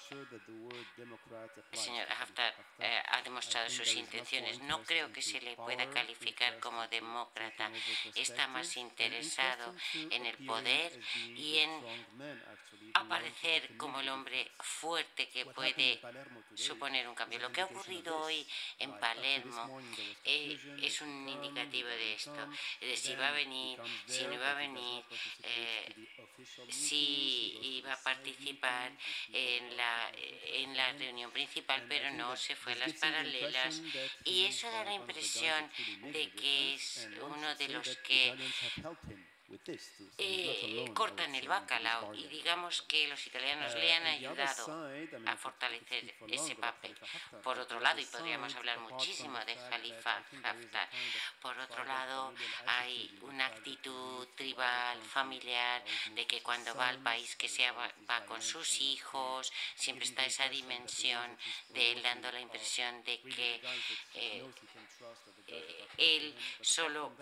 el señor Haftar eh, ha demostrado sus intenciones. No creo que se le pueda calificar como demócrata. Está más interesado en el poder y en aparecer como el hombre fuerte que puede suponer un cambio. Lo que ha ocurrido hoy en Palermo eh, es un indicativo de esto, de si va a venir, si no va a venir, eh, si iba a participar en la, en la reunión principal, pero no se fue a las paralelas. Y eso da la impresión de que es uno de los que eh, cortan el bacalao y digamos que los italianos le han ayudado a fortalecer ese papel. Por otro lado, y podríamos hablar muchísimo de Khalifa Haftar, por otro lado hay una actitud tribal, familiar, de que cuando va al país que sea va con sus hijos, siempre está esa dimensión de él dando la impresión de que eh, eh, él solo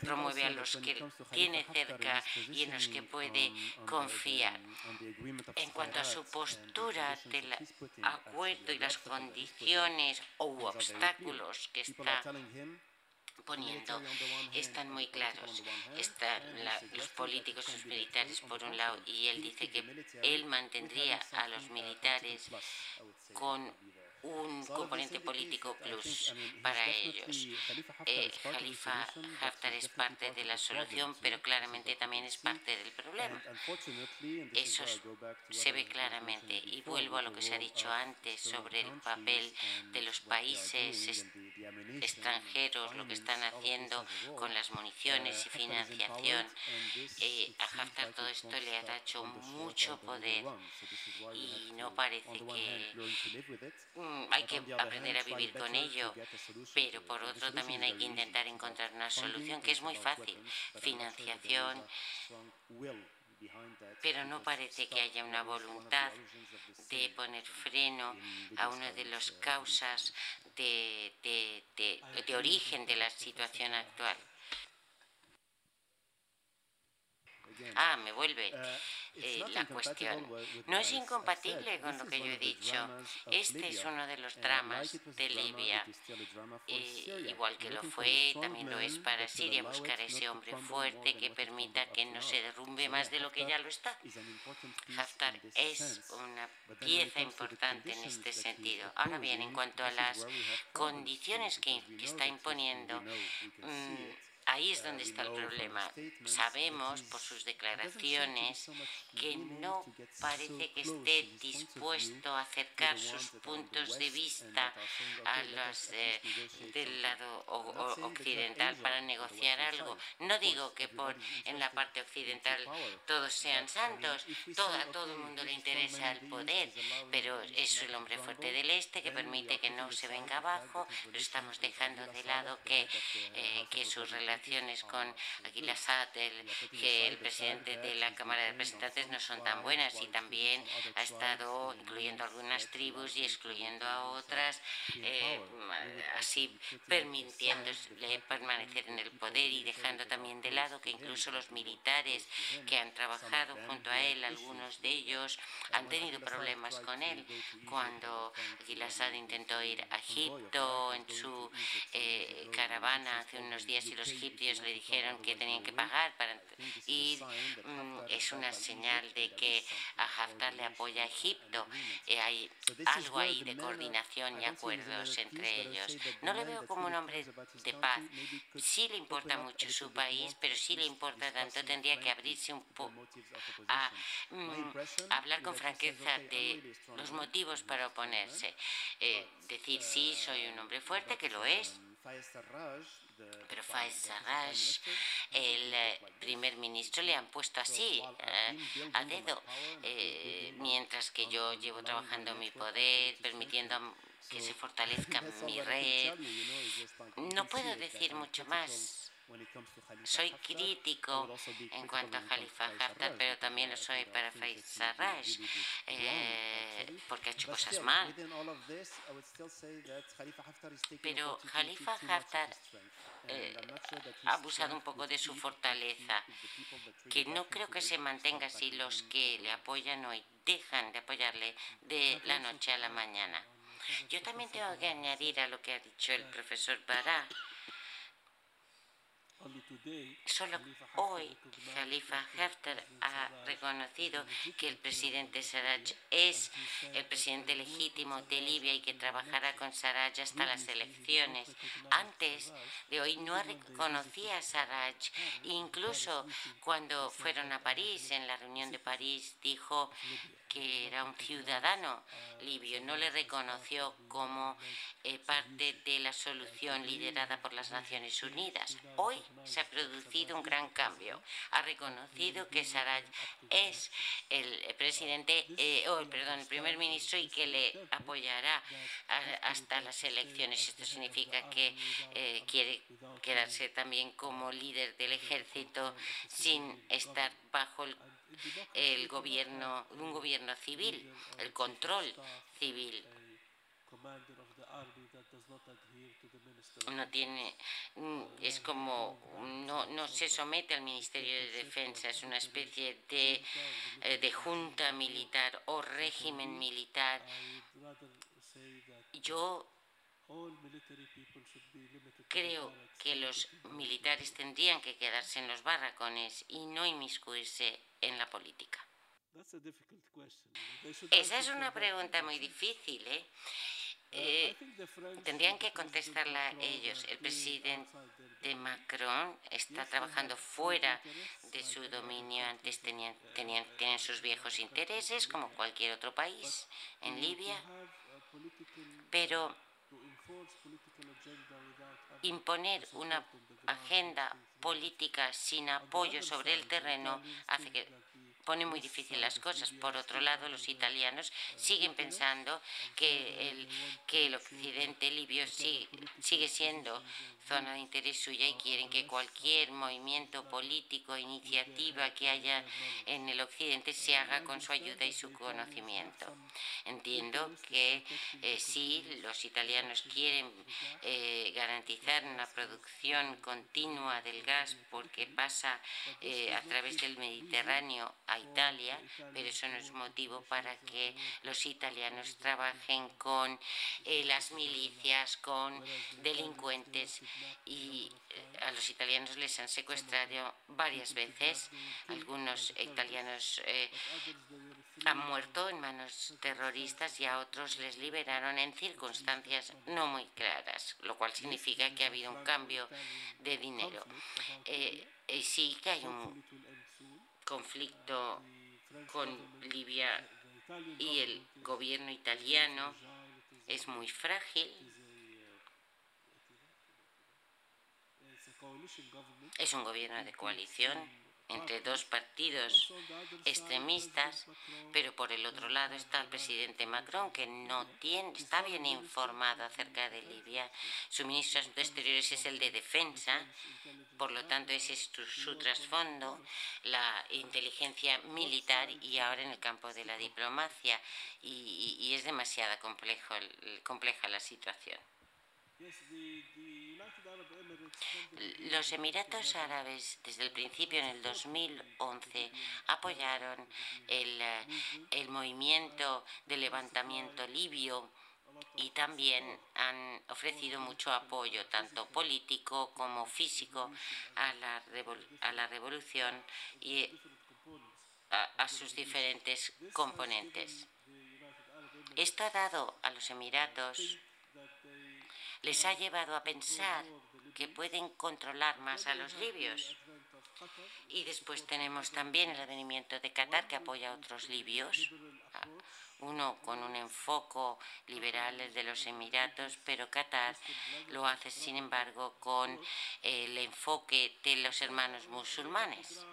promueve a los que tiene cerca y en los que puede confiar. En cuanto a su postura del acuerdo y las condiciones o obstáculos que está poniendo están muy claros. Están los políticos, los militares por un lado, y él dice que él mantendría a los militares con un componente político plus para ellos. Eh, Khalifa Haftar es parte de la solución, pero claramente también es parte del problema. Eso se ve claramente. Y vuelvo a lo que se ha dicho antes sobre el papel de los países extranjeros, lo que están haciendo con las municiones y financiación. Eh, a Haftar todo esto le ha dado mucho poder. Y no parece que Mm, hay que aprender a vivir con ello, pero por otro también hay que intentar encontrar una solución que es muy fácil, financiación, pero no parece que haya una voluntad de poner freno a una de las causas de, origen de la situación actual. Ah, me vuelve eh, la cuestión. No es incompatible con lo que yo he dicho. Este es uno de los dramas de Libia. Eh, igual que lo fue, también lo es para Siria, buscar ese hombre fuerte que permita que no se derrumbe más de lo que ya lo está. Haftar es una pieza importante en este sentido. Ahora bien, en cuanto a las condiciones que, está imponiendo, Ahí es donde está el problema. Sabemos por sus declaraciones que no parece que esté dispuesto a acercar sus puntos de vista a los del lado occidental para negociar algo. No digo que por en la parte occidental todos sean santos, todo, a todo el mundo le interesa el poder, pero es el hombre fuerte del este que permite que no se venga abajo, lo estamos dejando de lado que, eh, que sus relaciones relaciones con Aguil Assad, el, el presidente de la Cámara de Representantes no son tan buenas y también ha estado incluyendo algunas tribus y excluyendo a otras, eh, así permitiéndole permanecer en el poder y dejando también de lado que incluso los militares que han trabajado junto a él, algunos de ellos han tenido problemas con él. Cuando Aguil Assad intentó ir a Egipto en su eh, caravana hace unos días y los egipcios le dijeron que tenían que pagar para ir. Mm, es una señal de que a Haftar le apoya a Egipto. Eh, hay algo ahí de coordinación y acuerdos entre ellos. No le veo como un hombre de paz. Sí le importa mucho su país, pero sí le importa tanto, tendría que abrirse un poco a mm, hablar con franqueza de los motivos para oponerse. Eh, decir, sí, soy un hombre fuerte, que lo es, Pero Faiz Sarraj, el eh, primer ministro, le han puesto así, eh, a dedo, eh, mientras que yo llevo trabajando mi poder, permitiendo que se fortalezca mi red. No puedo decir mucho más soy crítico en cuanto a Khalifa Haftar, pero también lo soy para Faiz Sarraj, porque ha hecho cosas mal. Pero Khalifa Haftar eh, ha abusado un poco de su fortaleza, que no creo que se mantenga si los que le apoyan hoy dejan de apoyarle de la noche a la mañana. Yo también tengo que añadir a lo que ha dicho el profesor Bará, Solo hoy Khalifa Haftar ha reconocido que el presidente Sarraj es el presidente legítimo de Libia y que trabajará con Sarraj hasta las elecciones. Antes de hoy no reconocía a Sarraj. Incluso cuando fueron a París, en la reunión de París, dijo que era un ciudadano libio, no le reconoció como eh, parte de la solución liderada por las Naciones Unidas. Hoy se ha producido un gran cambio. Ha reconocido que Saraj es el presidente, eh, o perdón, el primer ministro y que le apoyará hasta las elecciones. Esto significa que eh, quiere quedarse también como líder del ejército sin estar bajo el gobierno, un gobierno civil, el control civil. No tiene, mm, es como, no, no se somete al Ministerio de Defensa, es una especie de, eh, de junta militar o régimen militar. Yo Creo que los militares tendrían que quedarse en los barracones y no inmiscuirse en la política. Esa es una pregunta muy difícil, ¿eh? Eh, tendrían que contestarla ellos. El presidente Macron está trabajando fuera de su dominio. Antes tenían, tenían, tienen sus viejos intereses, como cualquier otro país en Libia. Pero imponer una agenda política sin apoyo sobre el terreno hace que pone muy difícil las cosas. Por otro lado, los italianos siguen pensando que el, que el occidente libio sigue siendo zona de interés suya y quieren que cualquier movimiento político, iniciativa que haya en el occidente se haga con su ayuda y su conocimiento. Entiendo que eh, sí, los italianos quieren eh, garantizar una producción continua del gas porque pasa eh, a través del Mediterráneo a Italia, pero eso no es motivo para que los italianos trabajen con las milicias, con delincuentes y eh, a los italianos les han secuestrado varias veces. Algunos italianos eh, han muerto en manos terroristas y a otros les liberaron en circunstancias no muy claras, lo cual significa que ha habido un cambio de dinero. Eh, sí que hay un conflicto con Libia y el gobierno italiano es muy frágil. Es un gobierno de coalición entre dos partidos extremistas, pero por el otro lado está el presidente Macron, que no tiene, está bien informado acerca de Libia. Su ministro de Exteriores es el de Defensa, por lo tanto ese es su, trasfondo, la inteligencia militar y ahora en el campo de la diplomacia, y, es demasiado compleja la situación. Los Emiratos Árabes desde el principio, en el 2011, apoyaron el, el movimiento de levantamiento libio y también han ofrecido mucho apoyo, tanto político como físico, a la, a la revolución y a sus diferentes componentes. Esto ha dado a los Emiratos les ha llevado a pensar que pueden controlar más a los libios. Y después tenemos también el advenimiento de Qatar que apoya a otros libios uno con un enfoque liberal, de los Emiratos, pero Qatar lo hace, sin embargo, con el enfoque de los hermanos musulmanes.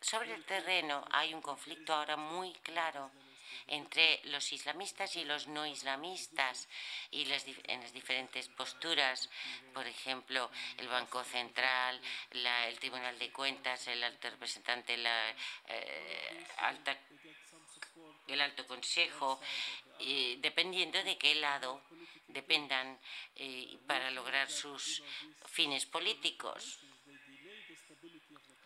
Sobre el terreno hay un conflicto ahora muy claro entre los islamistas y los no islamistas y en las diferentes posturas, por ejemplo, el Banco Central, el Tribunal de Cuentas, el alto representante, la eh, alta el alto consejo, dependiendo de qué lado dependan eh, para lograr sus fines políticos.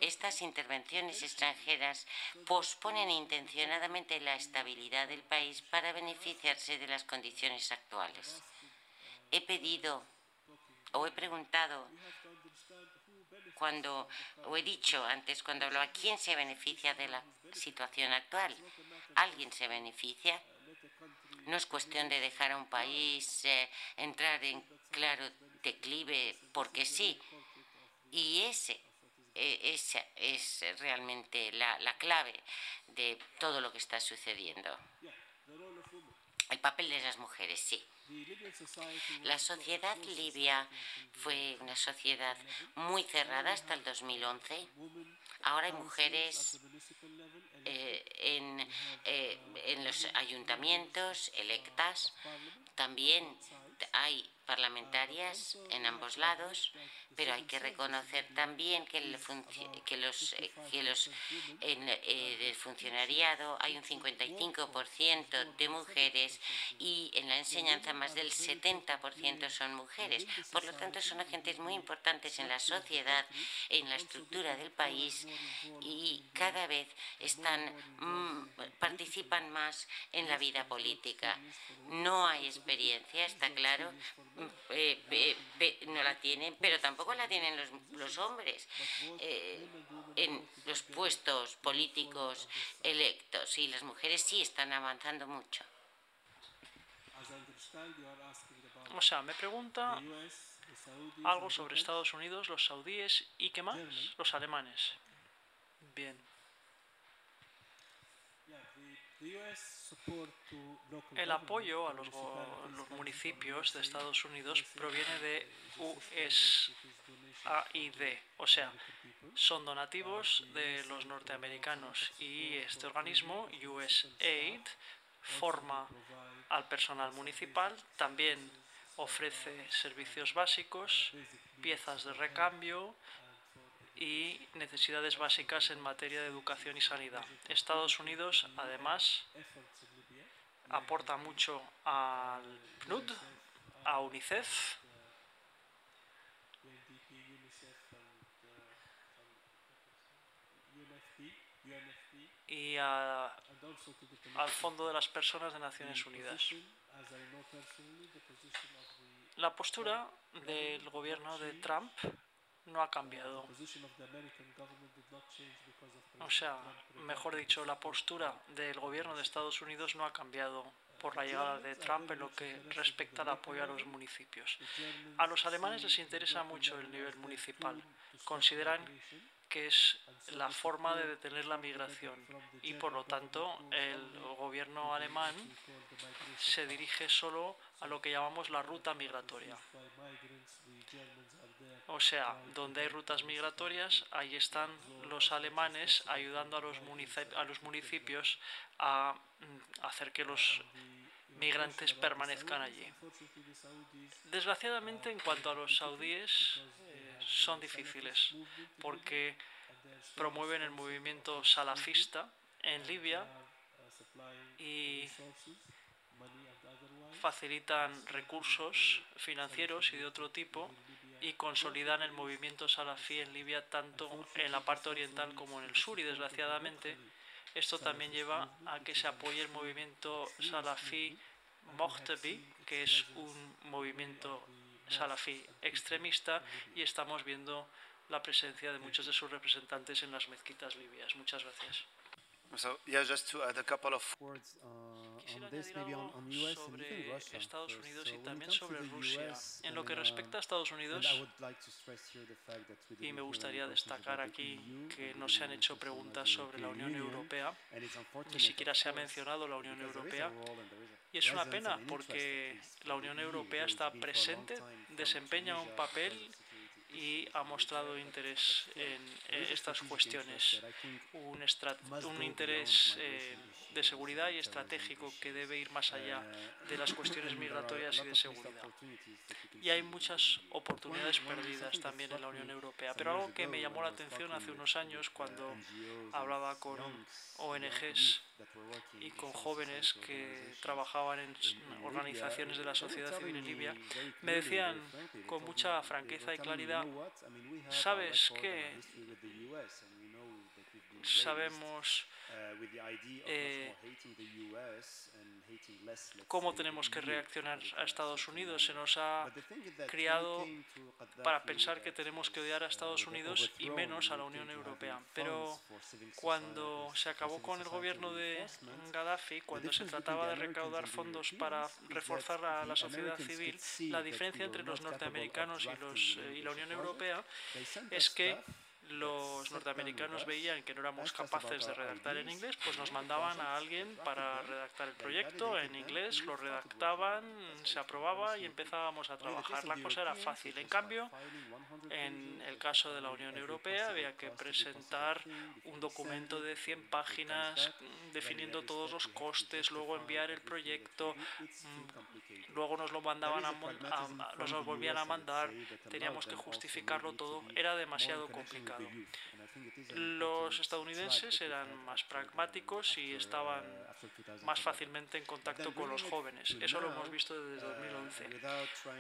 Estas intervenciones extranjeras posponen intencionadamente la estabilidad del país para beneficiarse de las condiciones actuales. He pedido o he preguntado cuando, o he dicho antes cuando hablaba, ¿quién se beneficia de la situación actual? ¿Alguien se beneficia? No es cuestión de dejar a un país eh, entrar en claro declive porque sí. Y ese esa es realmente la, la clave de todo lo que está sucediendo. El papel de las mujeres, sí. La sociedad libia fue una sociedad muy cerrada hasta el 2011. Ahora hay mujeres eh, en, eh, en los ayuntamientos electas. También hay parlamentarias en ambos lados, pero hay que reconocer también que, el que los, eh, que los en eh, el funcionariado hay un 55% de mujeres y en la enseñanza más del 70% son mujeres. Por lo tanto, son agentes muy importantes en la sociedad, en la estructura del país y cada vez están mm, participan más en la vida política. No hay experiencia, está claro, eh, no la tienen, pero tampoco la tienen los, los hombres eh, en los puestos políticos electos y las mujeres sí están avanzando mucho. O sea, me pregunta algo sobre Estados Unidos, los saudíes y qué más, los alemanes. Bien. El apoyo a los, municipios de Estados Unidos proviene de USAID, o sea, son donativos de los norteamericanos y este organismo, USAID, forma al personal municipal, también ofrece servicios básicos, piezas de recambio, y necesidades básicas en materia de educación y sanidad. Estados Unidos, además, aporta mucho al PNUD, a UNICEF, y al Fondo de las Personas de Naciones Unidas. La postura del gobierno de Trump no ha cambiado. O sea, mejor dicho, la postura del gobierno de Estados Unidos no ha cambiado por la llegada de Trump en lo que respecta al apoyo a los municipios. A los alemanes les interesa mucho el nivel municipal. Consideran que es la forma de detener la migración y por lo tanto el gobierno alemán se dirige solo a lo que llamamos la ruta migratoria. O sea, donde hay rutas migratorias, ahí están los alemanes ayudando a los, municipios a mm, hacer que los migrantes permanezcan allí. Desgraciadamente, en cuanto a los saudíes, eh, son difíciles porque promueven el movimiento salafista en Libia y facilitan recursos financieros y de otro tipo y consolidan el movimiento salafí en Libia tanto en la parte oriental como en el sur y desgraciadamente esto también lleva a que se apoye el movimiento salafí Mohtebi, que es un movimiento salafí extremista y estamos viendo la presencia de muchos de sus representantes en las mezquitas libias. Muchas gracias. So, yeah, just to add a couple of words uh, quisiera añadir algo sobre Estados Unidos y también sobre Rusia. En lo que respecta a Estados Unidos, y me gustaría destacar aquí que no se han hecho preguntas sobre la Unión Europea, ni siquiera se ha mencionado la Unión Europea, y es una pena porque la Unión Europea está presente, desempeña un papel y ha mostrado interés en estas cuestiones, un, un interés eh, de seguridad y estratégico que debe ir más allá de las cuestiones migratorias y de seguridad. Y hay muchas oportunidades perdidas también en la Unión Europea. Pero algo que me llamó la atención hace unos años cuando hablaba con ONGs y con jóvenes que trabajaban en organizaciones de la sociedad civil en Libia, me decían con mucha franqueza y claridad, ¿sabes qué? Sabemos eh, cómo tenemos que reaccionar a Estados Unidos. Se nos ha criado para pensar que tenemos que odiar a Estados Unidos y menos a la Unión Europea. Pero cuando se acabó con el gobierno de Gaddafi, cuando se trataba de recaudar fondos para reforzar a la sociedad civil, la diferencia entre los norteamericanos y, los, eh, y la Unión Europea es que los norteamericanos veían que no éramos capaces de redactar en inglés, pues nos mandaban a alguien para redactar el proyecto en inglés, lo redactaban, se aprobaba y empezábamos a trabajar. La cosa era fácil. En cambio, en el caso de la Unión Europea había que presentar un documento de 100 páginas definiendo todos los costes, luego enviar el proyecto, mm, luego nos lo mandaban a, nos lo volvían a mandar, teníamos que justificarlo todo, era demasiado complicado. Los estadounidenses eran más pragmáticos y estaban más fácilmente en contacto con los jóvenes. Eso lo hemos visto desde 2011.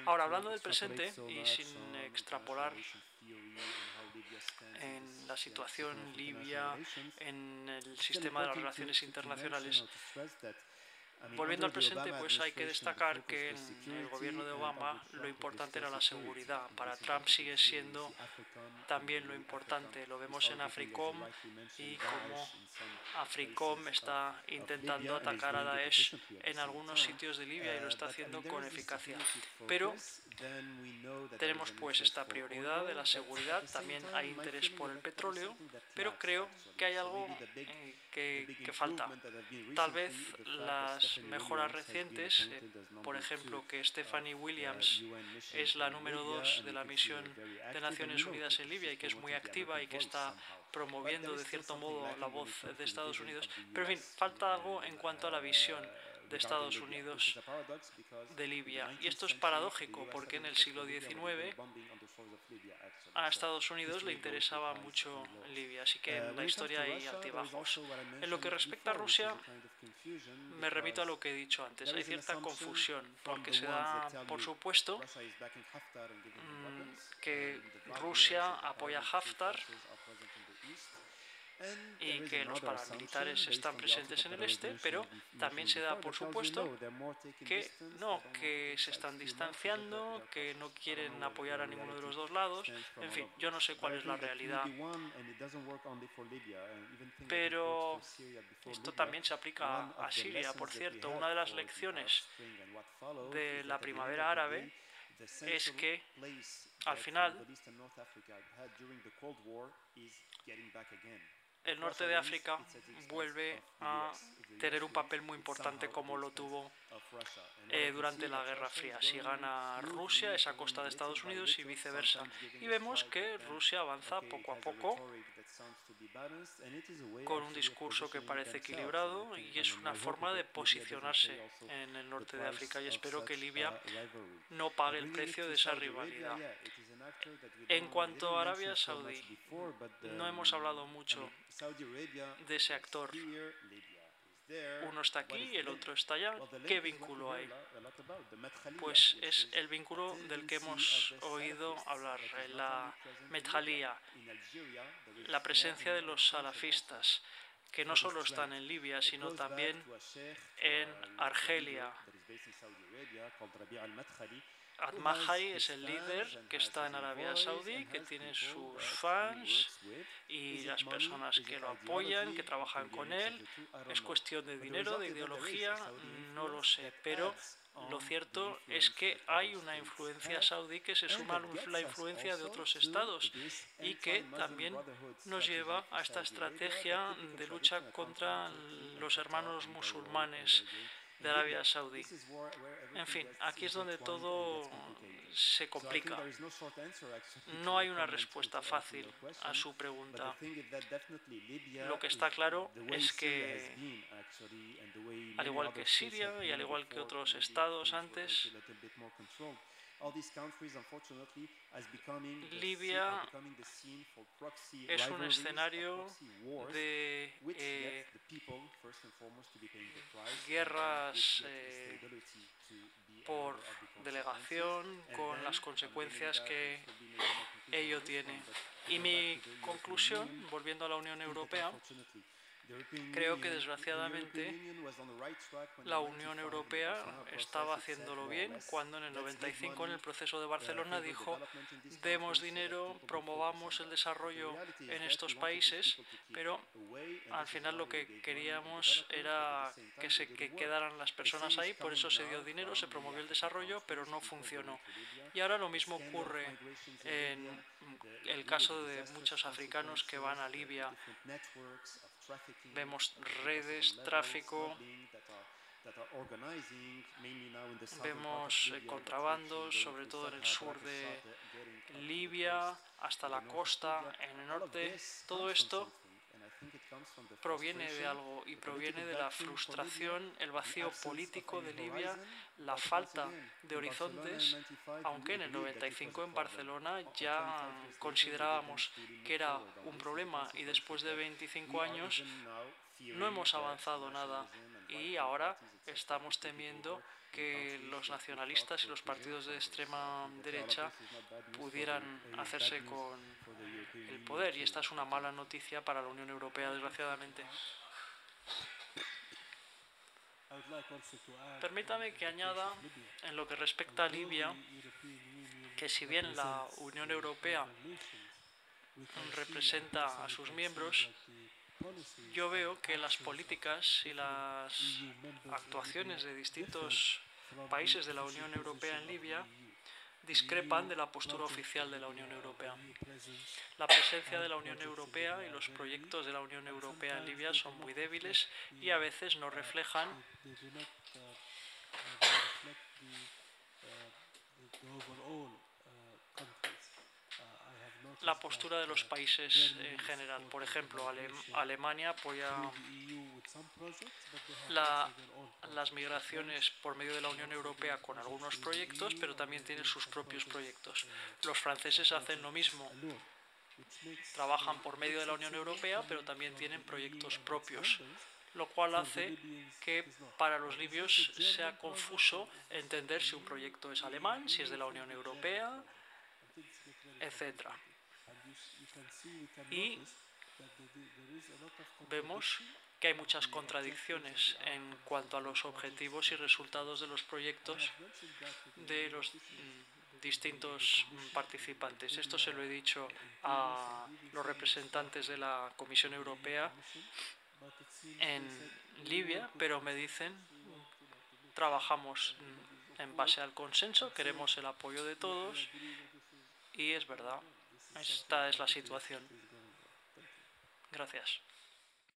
Ahora, hablando del presente y sin extrapolar en la situación libia, en el sistema de las relaciones internacionales, Volviendo al presente, pues hay que destacar que en el gobierno de Obama lo importante era la seguridad. Para Trump sigue siendo también lo importante. Lo vemos en AFRICOM y como AFRICOM está intentando atacar a Daesh en algunos sitios de Libia y lo está haciendo con eficacia. Pero tenemos pues esta prioridad de la seguridad, también hay interés por el petróleo, pero creo que hay algo eh, que, falta. Tal vez las mejoras recientes, eh, por ejemplo, que Stephanie Williams es la número dos de la misión de Naciones Unidas en Libia y que es muy activa y que está promoviendo de cierto modo la voz de Estados Unidos. Pero en fin, falta algo en cuanto a la visión de Estados Unidos de Libia. Y esto es paradójico porque en el siglo XIX a Estados Unidos le interesaba mucho Libia, así que en la historia hay altibajos. En lo que respecta a Rusia, me remito a lo que he dicho antes. Hay cierta confusión porque se da, por supuesto, mm, que Rusia apoya a Haftar y que los paramilitares están presentes en el este, pero también se da por supuesto que no, que se están distanciando, que no quieren apoyar a ninguno de los dos lados. En fin, yo no sé cuál es la realidad, pero esto también se aplica a Siria. Por cierto, una de las lecciones de la primavera árabe es que al final el norte de África vuelve a tener un papel muy importante como lo tuvo eh, durante la Guerra Fría. Si gana Rusia es a costa de Estados Unidos y viceversa. Y vemos que Rusia avanza poco a poco con un discurso que parece equilibrado y es una forma de posicionarse en el norte de África y espero que Libia no pague el precio de esa rivalidad. En cuanto a Arabia Saudí, no hemos hablado mucho de ese actor. Uno está aquí y el otro está allá. ¿Qué vínculo hay? Pues es el vínculo del que hemos oído hablar, la Medjalía, la presencia de los salafistas, que no solo están en Libia, sino también en Argelia. Admahai es el líder que está en Arabia Saudí, que tiene sus fans y las personas que lo apoyan, que trabajan con él. Es cuestión de dinero, de ideología, no lo sé, pero lo cierto es que hay una influencia saudí que se suma a la influencia de otros estados y que también nos lleva a esta estrategia de lucha contra los hermanos musulmanes de Arabia Saudí. En fin, aquí es donde todo se complica. No hay una respuesta fácil a su pregunta. Lo que está claro es que, al igual que Siria y al igual que otros estados antes, Libia es un escenario de eh, guerras eh, por delegación con las consecuencias que ello tiene. Y mi conclusión, volviendo a la Unión Europea, Creo que desgraciadamente la Unión Europea estaba haciéndolo bien cuando en el 95 en el proceso de Barcelona dijo demos dinero, promovamos el desarrollo en estos países, pero al final lo que queríamos era que se quedaran las personas ahí, por eso se dio dinero, se promovió el desarrollo, pero no funcionó. Y ahora lo mismo ocurre en el caso de muchos africanos que van a Libia Vemos redes, tráfico, vemos eh, contrabandos, sobre todo en el sur de Libia, hasta la costa, en el norte. Todo esto proviene de algo y proviene de la frustración, el vacío político de Libia, la falta de horizontes, aunque en el 95 en Barcelona ya considerábamos que era un problema y después de 25 años no hemos avanzado nada. y ahora estamos temiendo que los nacionalistas y los partidos de extrema derecha pudieran hacerse con el poder y esta es una mala noticia para la Unión Europea, desgraciadamente. Permítame que añada en lo que respecta a Libia que si bien la Unión Europea representa a sus miembros, yo veo que las políticas y las actuaciones de distintos países de la Unión Europea en Libia discrepan de la postura oficial de la Unión Europea. La presencia de la Unión Europea y los proyectos de la Unión Europea en Libia son muy débiles y a veces no reflejan la postura de los países en general. Por ejemplo, Alemania apoya las migraciones por medio de la Unión Europea con algunos proyectos, pero también tiene sus propios proyectos. Los franceses hacen lo mismo. Trabajan por medio de la Unión Europea, pero también tienen proyectos propios lo cual hace que para los libios sea confuso entender si un proyecto es alemán, si es de la Unión Europea, etc. Y vemos que hay muchas contradicciones en cuanto a los objetivos y resultados de los proyectos de los mm, distintos mm, participantes. Esto se lo he dicho a los representantes de la Comisión Europea en Libia, pero me dicen, trabajamos mm, en base al consenso, queremos el apoyo de todos y es verdad, esta es la situación. Gracias.